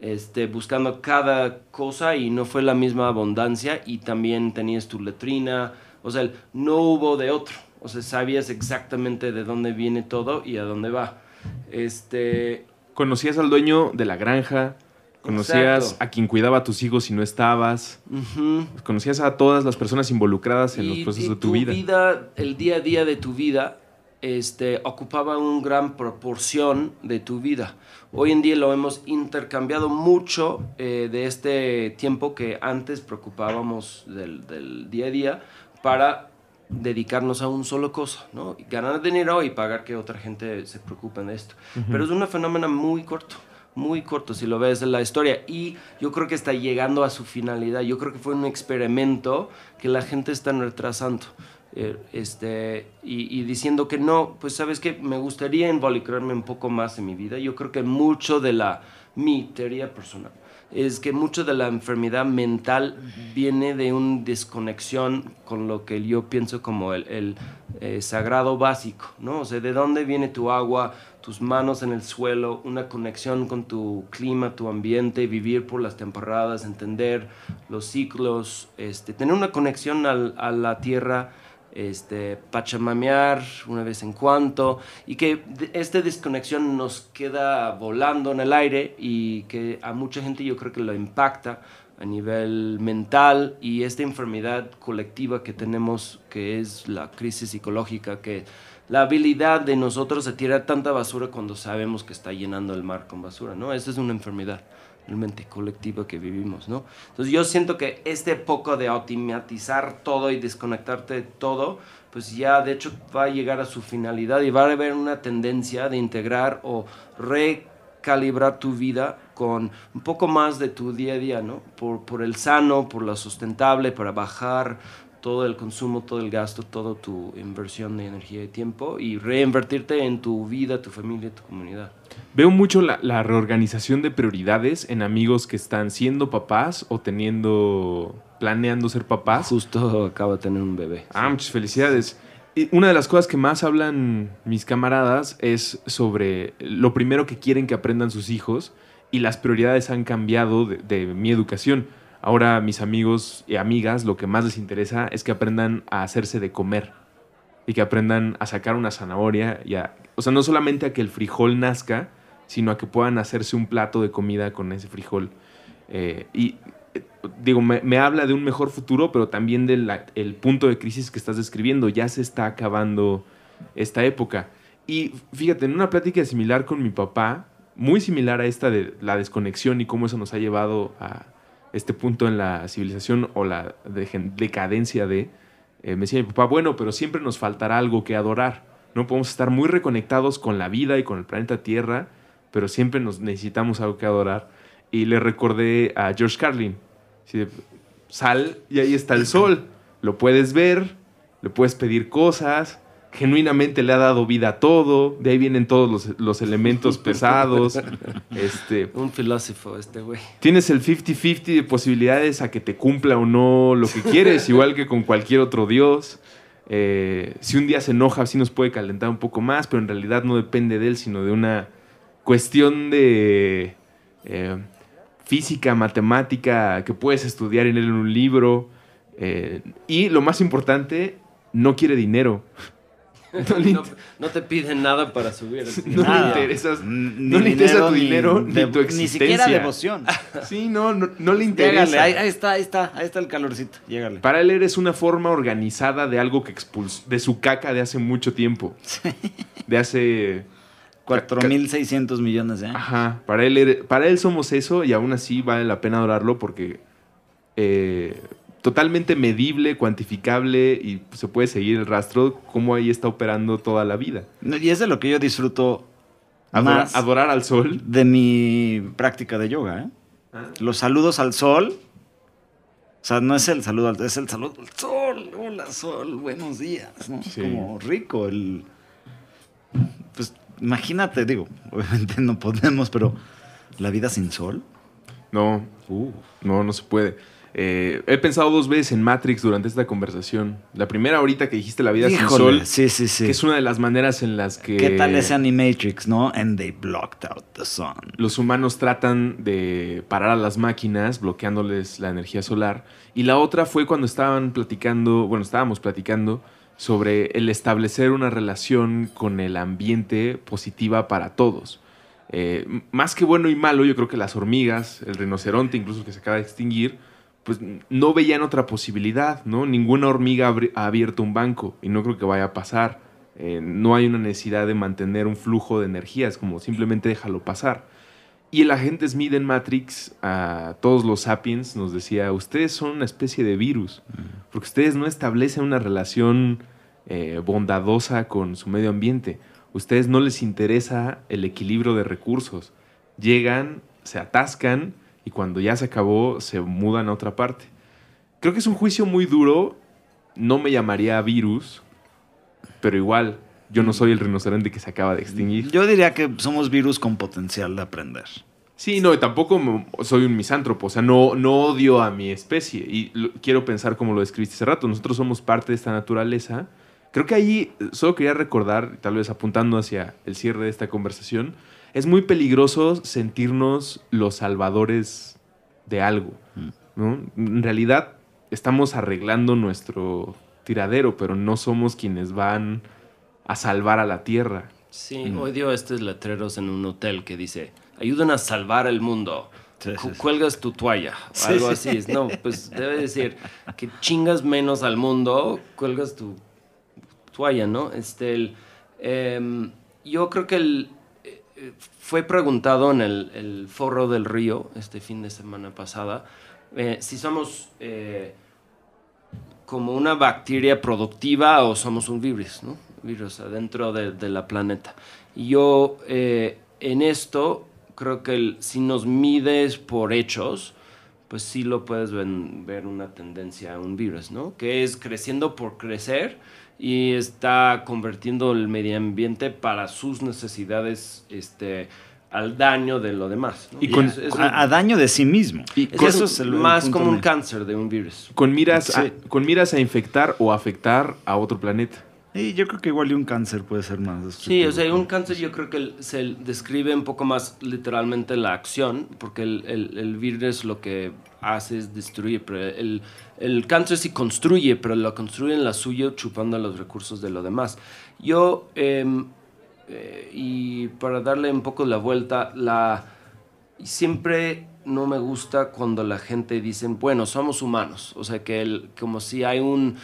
este, buscando cada cosa y no fue la misma abundancia y también tenías tu letrina, o sea, no hubo de otro, o sea, sabías exactamente de dónde viene todo y a dónde va. Este, conocías al dueño de la granja, conocías Exacto. a quien cuidaba a tus hijos si no estabas, ujú. conocías a todas las personas involucradas en los Y- procesos y de tu, vida. el día a día de tu vida, este, ocupaba una gran proporción de tu vida. Hoy en día lo hemos intercambiado mucho eh, de este tiempo que antes preocupábamos del, del día a día para dedicarnos a un solo cosa, ¿no? Ganar dinero y pagar que otra gente se preocupe de esto. Pero es un fenómeno muy corto, muy corto si lo ves en la historia. Y yo creo que está llegando a su finalidad. Yo creo que fue un experimento que la gente está retrasando. eh, este, y, y diciendo que no, pues sabes que me gustaría involucrarme un poco más en mi vida. Yo creo que mucho de la, mi teoría personal, es que mucho de la enfermedad mental viene de una desconexión con lo que yo pienso como el, el, eh, sagrado básico, ¿no? O sea, de dónde viene tu agua, tus manos en el suelo, una conexión con tu clima, tu ambiente, vivir por las temporadas, entender los ciclos, este, tener una conexión al- a la tierra, este, pachamamear una vez en cuando y que esta desconexión nos queda volando en el aire y que a mucha gente yo creo que lo impacta a nivel mental y esta enfermedad colectiva que tenemos que es la crisis psicológica que la habilidad de nosotros de tirar tanta basura cuando sabemos que está llenando el mar con basura, ¿no? Esta es una enfermedad realmente colectiva que vivimos, ¿no? Entonces yo siento que este poco de automatizar todo y desconectarte de todo, pues ya de hecho va a llegar a su finalidad y va a haber una tendencia de integrar o recalibrar tu vida con un poco más de tu día a día, ¿no? Por, por el sano, por lo sustentable, para bajar todo el consumo, todo el gasto, toda tu inversión de energía y tiempo y reinvertirte en tu vida, tu familia, tu comunidad. Veo mucho la, la reorganización de prioridades en amigos que están siendo papás o teniendo, planeando ser papás. Justo acaba de tener un bebé. Ah, muchas felicidades. Y una de las cosas que más hablan mis camaradas es sobre lo primero que quieren que aprendan sus hijos y las prioridades han cambiado de, de mi educación. Ahora mis amigos y amigas lo que más les interesa es que aprendan a hacerse de comer y que aprendan a sacar una zanahoria y a, o sea, no solamente a que el frijol nazca, sino a que puedan hacerse un plato de comida con ese frijol. Eh, y eh, digo, me, habla de un mejor futuro, pero también del punto de crisis que estás describiendo. Ya se está acabando esta época. Y fíjate, en una plática similar con mi papá, muy similar a esta de la desconexión y cómo eso nos ha llevado a este punto en la civilización o la decadencia de, eh, me decía mi papá, bueno, pero siempre nos faltará algo que adorar. No podemos estar muy reconectados con la vida y con el planeta Tierra, pero siempre nos necesitamos algo que adorar. Y le recordé a George Carlin. Sal y ahí está el sol. Lo puedes ver, le puedes pedir cosas. Genuinamente le ha dado vida a todo. De ahí vienen todos los, los elementos [LAUGHS] pesados. [LAUGHS] Este, Un filósofo este güey. tienes el 50-50 de posibilidades a que te cumpla o no lo que quieres, [LAUGHS] igual que con cualquier otro dios. Eh, si un día se enoja, sí nos puede calentar un poco más, pero en realidad no depende de él, sino de una cuestión de eh, física, matemática, que puedes estudiar en él en un libro. Eh, y lo más importante, no quiere dinero. [LAUGHS] No le, No, int- no te piden nada para subir. así. [LAUGHS] no le Nada. interesas. No le interesa tu ni dinero ni de- tu Ni siquiera existencia. devoción. [LAUGHS] Sí, no, no, no le interesa. Llégale, ahí, ahí está, ahí está, ahí está el calorcito. Llégale. Para él eres una forma organizada de algo que expulsó, de su caca de hace mucho tiempo. De hace... 4.600 millones de años. Ajá, para él, para él somos eso y aún así vale la pena adorarlo porque eh, totalmente medible, cuantificable y se puede seguir el rastro cómo ahí está operando toda la vida. Y es de lo que yo disfruto Adora- más adorar al sol. de mi práctica de yoga. ¿eh? Los saludos al sol. O sea, no es el saludo al es el saludo al sol. Hola, sol, buenos días. ¿no? Sí. como rico. El... Pues imagínate, digo, [LAUGHS] obviamente no podemos, pero la vida sin sol. No, no, no se puede. Eh, he pensado dos veces en Matrix durante esta conversación. La primera ahorita que dijiste la vida sin Híjole, sol, sí, sí, sí. que es una de las maneras en las que... ¿Qué tal ese Animatrix, no? And they blocked out the sun. los humanos tratan de parar a las máquinas bloqueándoles la energía solar. Y la otra fue cuando estaban platicando, bueno, estábamos platicando sobre el establecer una relación con el ambiente positiva para todos. Eh, más que bueno y malo, yo creo que las hormigas, el rinoceronte, incluso que se acaba de extinguir, pues no veían otra posibilidad, ¿no? Ninguna hormiga ha abierto un banco y no creo que vaya a pasar. Eh, no hay una necesidad de mantener un flujo de energías, como simplemente déjalo pasar. Y el agente Smith en Matrix, a todos los sapiens, nos decía, ustedes son una especie de virus, porque ustedes no establecen una relación eh, bondadosa con su medio ambiente. Ustedes no les interesa el equilibrio de recursos. Llegan, se atascan y cuando ya se acabó se mudan a otra parte. Creo que es un juicio muy duro. No me llamaría virus, pero igual, yo no soy el rinoceronte que se acaba de extinguir. Yo diría que somos virus con potencial de aprender. Sí, no, y tampoco soy un misántropo, o sea, no, no odio a mi especie y lo- quiero pensar como lo describiste hace rato, nosotros somos parte de esta naturaleza. Creo que ahí eh, solo quería recordar, tal vez apuntando hacia el cierre de esta conversación, es muy peligroso sentirnos los salvadores de algo, ¿no? En realidad estamos arreglando nuestro tiradero, pero no somos quienes van a salvar a la Tierra. Sí, odio estos letreros en un hotel que dice, ayudan a salvar el mundo. Sí, sí, Cu- sí. Cuelgas tu toalla. o Sí, algo sí. así. No, pues debe decir que chingas menos al mundo, cuelgas tu toalla, ¿no? Este, el, em, yo creo que el, fue preguntado en el, el Foro del Río este fin de semana pasada eh, si somos eh, como una bacteria productiva o somos un virus, ¿no? Virus adentro de, la planeta. Y yo eh, en esto creo que si nos mides por hechos, pues sí lo puedes ver una tendencia a un virus, ¿no? Que es creciendo por crecer y está convirtiendo el medio ambiente para sus necesidades este, al daño de lo demás. ¿no? Y con- es- es- A, a daño de sí mismo. Y es eso es el- más como un cáncer de un virus. Con miras, Sí. a, con miras a infectar o afectar a otro planeta. Y yo creo que igual y un cáncer puede ser más. Sí, o sea, un cáncer yo creo que se describe un poco más literalmente la acción, porque el, el- el virus lo que hace es destruir, pero el, el cáncer sí construye, pero lo construye en la suya chupando los recursos de lo demás. Yo em, eh, y para darle un poco la vuelta, la, siempre no me gusta cuando la gente dice, bueno, somos humanos, o sea, que el, como si hay un...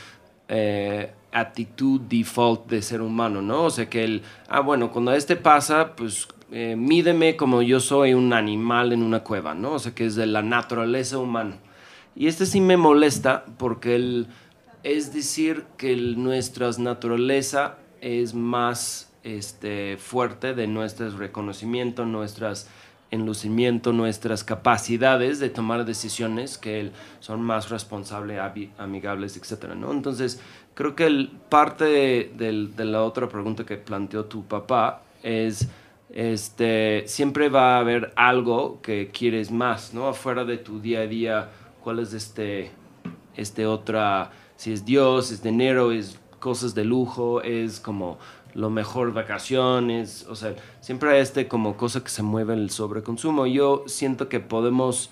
Eh, actitud default de ser humano, ¿no? O sea que el, ah, bueno, cuando este pasa, pues eh, mídeme como yo soy un animal en una cueva, ¿no? O sea que es de la naturaleza humana. Y este sí me molesta porque el, es decir que nuestra naturaleza es más este, fuerte de nuestro reconocimiento, nuestras enlucimiento, nuestras capacidades de tomar decisiones que son más responsables, amigables, etc. ¿no? Entonces, creo que el, parte de, la otra pregunta que planteó tu papá es, este, siempre va a haber algo que quieres más, ¿no? Afuera de tu día a día, ¿cuál es este, este otra, si es Dios, es dinero, es cosas de lujo, es como lo mejor vacaciones, o sea, siempre hay este como cosa que se mueve el sobreconsumo. Yo siento que podemos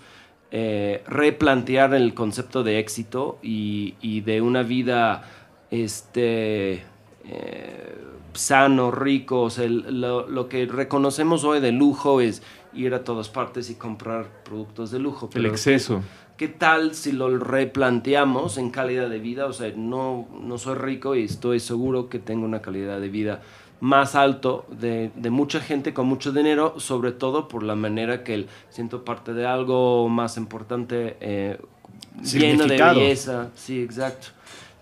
eh, replantear el concepto de éxito y, de una vida este, eh, sano, rico, o sea, lo, lo, que reconocemos hoy de lujo es ir a todas partes y comprar productos de lujo. el exceso. ¿Qué tal si lo replanteamos en calidad de vida? O sea, no, no soy rico y estoy seguro que tengo una calidad de vida más alto de, de, mucha gente con mucho dinero, sobre todo por la manera que él siento parte de algo más importante, eh, lleno de belleza. Sí, exacto.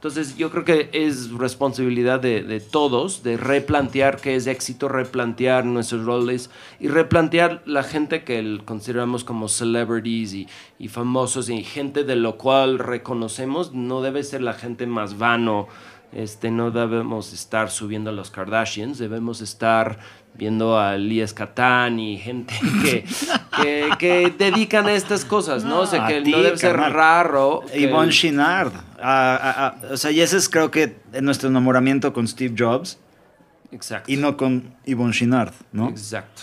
Entonces yo creo que es responsabilidad de, todos de replantear qué es éxito, replantear nuestros roles y replantear la gente que consideramos como celebrities y, y, famosos y gente de lo cual reconocemos no debe ser la gente más vano. Este, no debemos estar subiendo a los Kardashians, debemos estar viendo a Elías Catán y gente [LAUGHS] que, que, dedican a estas cosas, ¿no? o sea, que no debe ser raro. Yvonne Chinard. O sea, y ese es creo que nuestro enamoramiento con Steve Jobs. Exacto. Y no con Yvonne Chinard, ¿no? Exacto.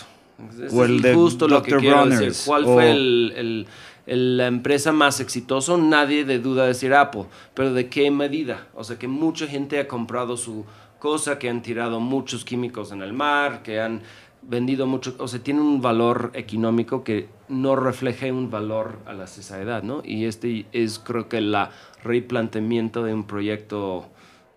o el de justo lo que decir. ¿Cuál fue el, el, la empresa más exitosa? Nadie de duda decir Apple, pero ¿de qué medida? O sea, que mucha gente ha comprado su cosa, que han tirado muchos químicos en el mar, que han vendido mucho, o sea, tiene un valor económico que no refleja un valor a la sociedad, ¿no? Y este es creo que el replanteamiento de un proyecto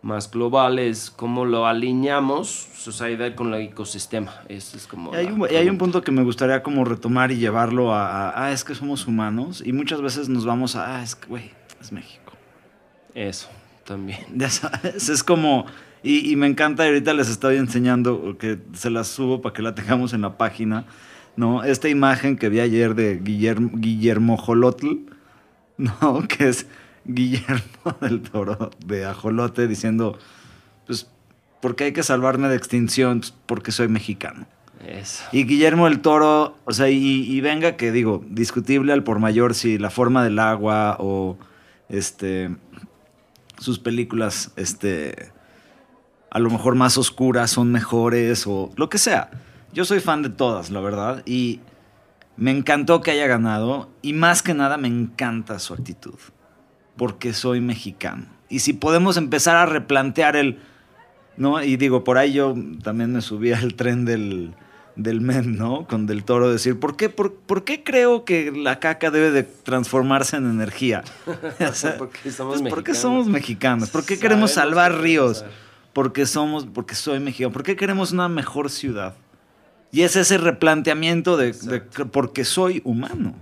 más global es cómo lo alineamos sociedad con el ecosistema. Este es como y hay, un, hay, un, punto que me gustaría como retomar y llevarlo a, ah, es que somos humanos y muchas veces nos vamos a, ah, es que, güey, es México. Eso, también. [LAUGHS] Ya sabes, es como y, me encanta, ahorita les estoy enseñando, que se las subo para que la tengamos en la página, ¿no? Esta imagen que vi ayer de Guillermo, Guillermo Jolotl, [LAUGHS] ¿no? Que es Guillermo [LAUGHS] del Toro de Ajolote diciendo, pues, ¿por qué hay que salvarme de extinción? Pues, porque soy mexicano. Eso. Y Guillermo del Toro, o sea, y, y, venga que digo, discutible al por mayor si la forma del agua o este sus películas este a lo mejor más oscuras son mejores o lo que sea. Yo soy fan de todas, la verdad, y me encantó que haya ganado y más que nada me encanta su actitud, porque soy mexicano. Y si podemos empezar a replantear el, ¿no? Y digo, por ahí yo también me subí al tren del, del men, ¿no? Con Del Toro decir, ¿por qué, por, qué creo que la caca debe de transformarse en energía? [LAUGHS] porque somos pues, ¿Por qué somos mexicanos? ¿Por qué queremos salvar ríos? porque somos, porque soy mexicano, porque queremos una mejor ciudad. Y es ese replanteamiento de, porque soy humano.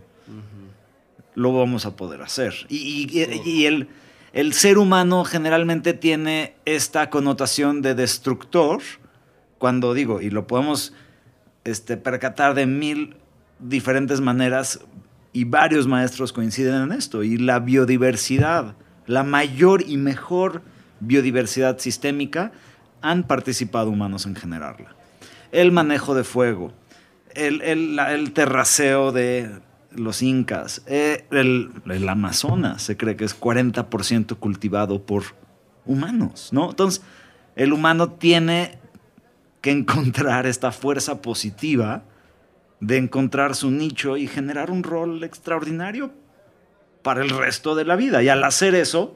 Lo vamos a poder hacer. Y, el, el, ser humano generalmente tiene esta connotación de destructor, cuando digo, y lo podemos este, percatar de mil diferentes maneras, y varios maestros coinciden en esto, y la biodiversidad, la mayor y mejor biodiversidad sistémica, han participado humanos en generarla. El manejo de fuego, el, terraceo de los incas, eh, el, Amazonas se cree que es 40% cultivado por humanos, ¿no? Entonces, el humano tiene que encontrar esta fuerza positiva de encontrar su nicho y generar un rol extraordinario para el resto de la vida. Y al hacer eso,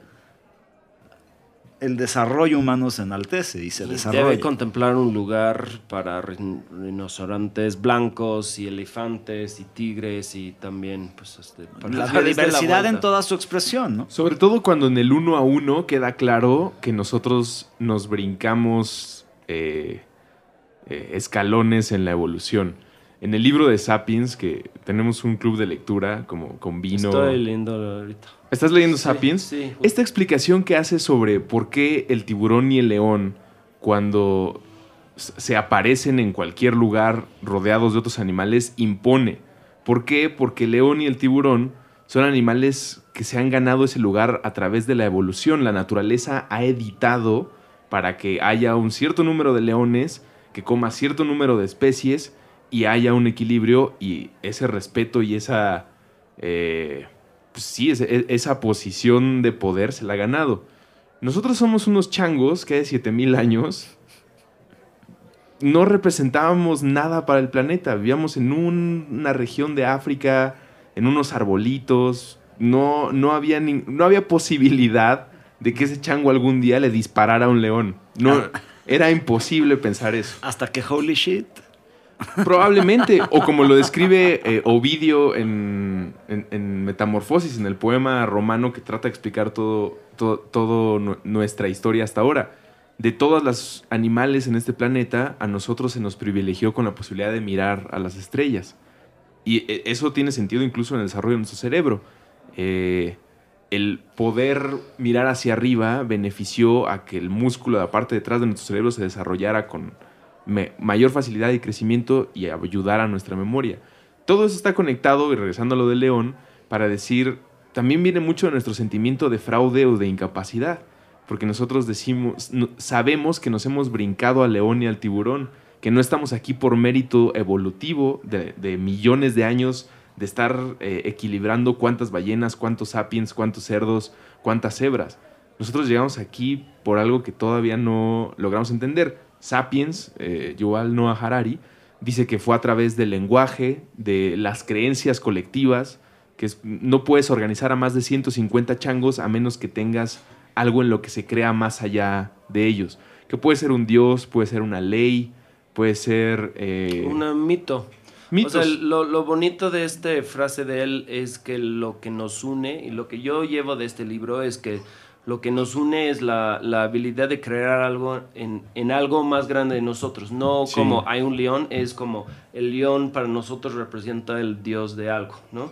el desarrollo humano se enaltece y se Y desarrolla. Debe contemplar un lugar para rin- rinocerontes blancos y elefantes y tigres y también pues este, para la darle biodiversidad en toda su expresión, ¿no? Sobre todo cuando en el uno a uno queda claro que nosotros nos brincamos eh, eh, escalones en la evolución. En el libro de Sapiens, que tenemos un club de lectura como con vino. Estoy leyendo ahorita. ¿Estás leyendo Sí, Sapiens? sí. Esta explicación que hace sobre por qué el tiburón y el león, cuando se aparecen en cualquier lugar rodeados de otros animales, impone. ¿Por qué? Porque el león y el tiburón son animales que se han ganado ese lugar a través de la evolución. La naturaleza ha editado para que haya un cierto número de leones que coma cierto número de especies y haya un equilibrio y ese respeto y esa... eh, pues sí, e- esa posición de poder se la ha ganado. Nosotros somos unos changos que hace 7000 años no representábamos nada para el planeta. Vivíamos en un- una región de África, en unos arbolitos. No, no, había ni- no había posibilidad de que ese chango algún día le disparara a un león. No, era imposible pensar eso. Hasta que holy shit. Probablemente, o como lo describe eh, Ovidio en, en- Metamorfosis, en el poema romano que trata de explicar todo, todo, todo nu- nuestra historia hasta ahora. De todos los animales en este planeta, a nosotros se nos privilegió con la posibilidad de mirar a las estrellas. Y eh, eso tiene sentido incluso en el desarrollo de nuestro cerebro. Eh, el poder mirar hacia arriba benefició a que el músculo de la parte de atrás de nuestro cerebro se desarrollara con mayor facilidad y crecimiento y ayudar a nuestra memoria. Todo eso está conectado, y regresando a lo del león, para decir, también viene mucho de nuestro sentimiento de fraude o de incapacidad, porque nosotros decimos, sabemos que nos hemos brincado al león y al tiburón, que no estamos aquí por mérito evolutivo de, de millones de años de estar eh, equilibrando cuántas ballenas, cuántos sapiens, cuántos cerdos, cuántas cebras. Nosotros llegamos aquí por algo que todavía no logramos entender. Sapiens, eh, Yuval Noah Harari, dice que fue a través del lenguaje, de las creencias colectivas, que es- no puedes organizar a más de 150 changos a menos que tengas algo en lo que se crea más allá de ellos. Que puede ser un dios, puede ser una ley, puede ser... eh, Un mito. mitos. O sea, lo, lo bonito de esta frase de él es que lo que nos une, y lo que yo llevo de este libro es que lo que nos une es la, la habilidad de crear algo en, en algo más grande de nosotros. No Sí. como hay un león, es como el león para nosotros representa el dios de algo, ¿no?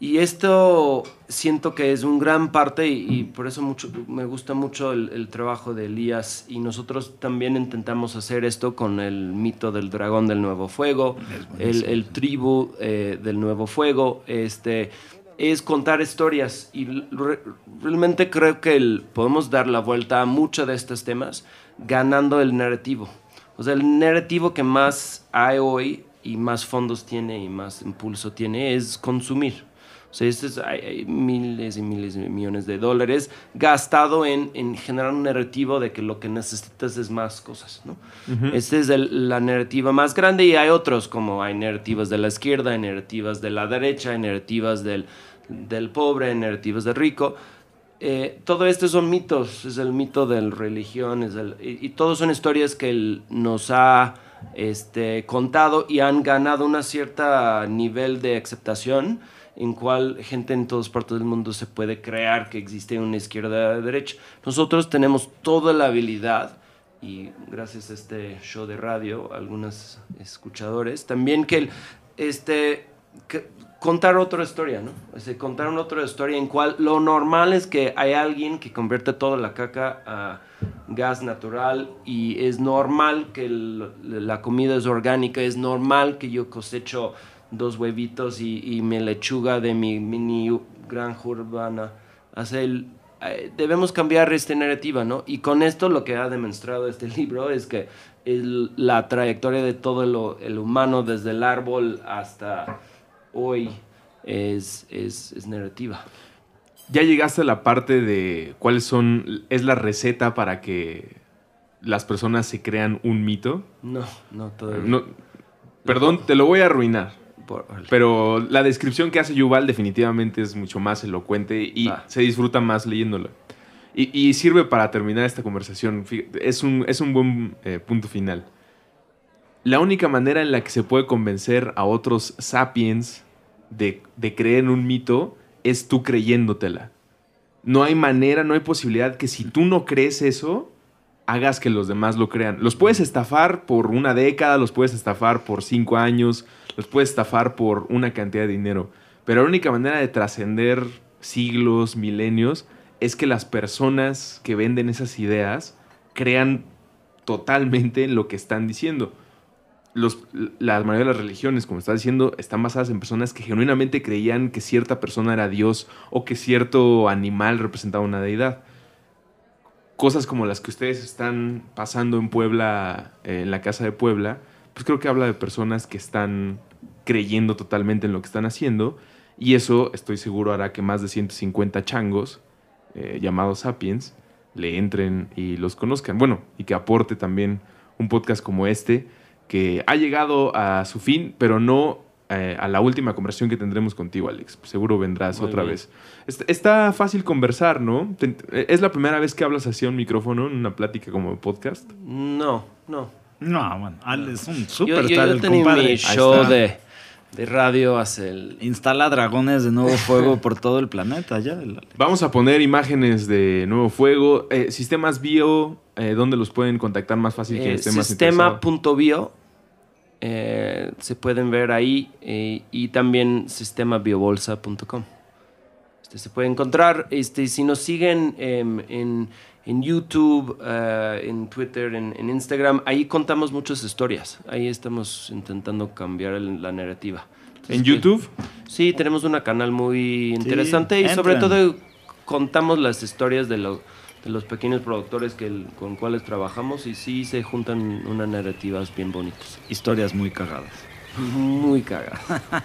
Y esto siento que es un gran parte y, y por eso mucho, me gusta mucho el, el trabajo de Elías y nosotros también intentamos hacer esto con el mito del dragón del nuevo fuego, el, el tribu eh, del nuevo fuego, este, es contar historias y re- realmente creo que el- podemos dar la vuelta a muchos de estos temas ganando el narrativo. O sea, el narrativo que más hay hoy y más fondos tiene y más impulso tiene es consumir. O sea, este es- hay, hay miles y miles de millones de dólares gastado en, en generar un narrativo de que lo que necesitas es más cosas, ¿no? Esta es el- la narrativa más grande y hay otros, como hay narrativas de la izquierda, hay narrativas de la derecha, hay narrativas del, del pobre, narrativas del rico. Eh, todo esto son mitos, es el mito de la religión, y, y todos son historias que él nos ha este, contado y han ganado un cierto nivel de aceptación en cual gente en todas partes del mundo se puede crear que existe una izquierda derecha. Nosotros tenemos toda la habilidad y gracias a este show de radio, algunos escuchadores, también que, el- este, contar otra historia, ¿no? O sea, contar otra historia en cual lo normal es que hay alguien que convierte toda la caca a gas natural y es normal que la comida es orgánica, es normal que yo cosecho dos huevitos y, y mi lechuga de mi mini granja urbana. Eh, debemos cambiar esta narrativa, ¿no? Y con esto lo que ha demostrado este [LAUGHS] libro es que la trayectoria de todo lo, el humano, desde el árbol hasta hoy, es, es, es narrativa. Ya llegaste a la parte de cuáles son, es la receta para que las personas se crean un mito. No, no todavía. No, perdón, te lo voy a arruinar. Pero la descripción que hace Yuval definitivamente es mucho más elocuente y se disfruta más leyéndola. Y, y sirve para terminar esta conversación. Es un, es un buen eh, punto final. La única manera en la que se puede convencer a otros sapiens de, creer en un mito es tú creyéndotela. No hay manera, no hay posibilidad que si tú no crees eso, hagas que los demás lo crean. Los puedes estafar por una década, los puedes estafar por cinco años, los puedes estafar por una cantidad de dinero. Pero la única manera de trascender siglos, milenios, es que las personas que venden esas ideas crean totalmente en lo que están diciendo. Los, la mayoría de las religiones, como estás diciendo, están basadas en personas que genuinamente creían que cierta persona era Dios o que cierto animal representaba una deidad. Cosas como las que ustedes están pasando en Puebla, eh, en la casa de Puebla, pues creo que habla de personas que están creyendo totalmente en lo que están haciendo y eso estoy seguro hará que más de 150 changos eh, llamados Sapiens le entren y los conozcan. Bueno, y que aporte también un podcast como este, que ha llegado a su fin, pero no eh, a la última conversación que tendremos contigo, Alex. Seguro vendrás Muy otra bien. vez. Est- Está fácil conversar, ¿no? Te- ¿Es la primera vez que hablas así a un micrófono en una plática como de podcast? No, no. No, bueno, Al es un Yo, super yo, yo el tenía compadre. mi Ahí show está. de, de radio hace el... Instala dragones de nuevo fuego por todo el planeta ya. [LAUGHS] Vamos a poner imágenes de Nuevo Fuego. Eh, sistemas bio, eh, ¿dónde los pueden contactar más fácil que Eh, esté más sistema.bio eh, se pueden ver ahí y también sistemabiobolsa.com. Este, se puede encontrar. Este, si nos siguen em, en, en YouTube, eh, en Twitter, en, en Instagram, ahí contamos muchas historias. Ahí estamos intentando cambiar el- la narrativa. Entonces, ¿En que- YouTube? Sí, tenemos un canal muy interesante y sobre todo contamos las historias de, lo- de los pequeños productores que el- con cuales trabajamos y sí se juntan unas narrativas bien bonitas. Historias muy cagadas. Muy cagadas.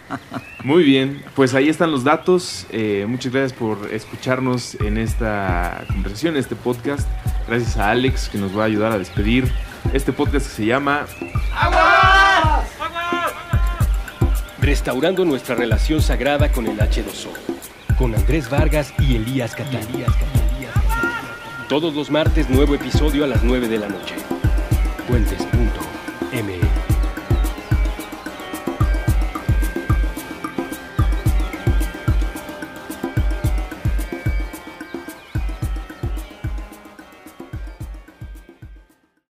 [LAUGHS] Muy bien, pues ahí están los datos. Eh, muchas gracias por escucharnos en esta conversación, en este podcast. Gracias a Alex que nos va a ayudar a despedir este podcast que se llama Restaurando nuestra relación sagrada con el H2O. Con Andrés Vargas y Elías Catalías. Todos los martes, nuevo episodio a las 9 de la noche. Puentes.com.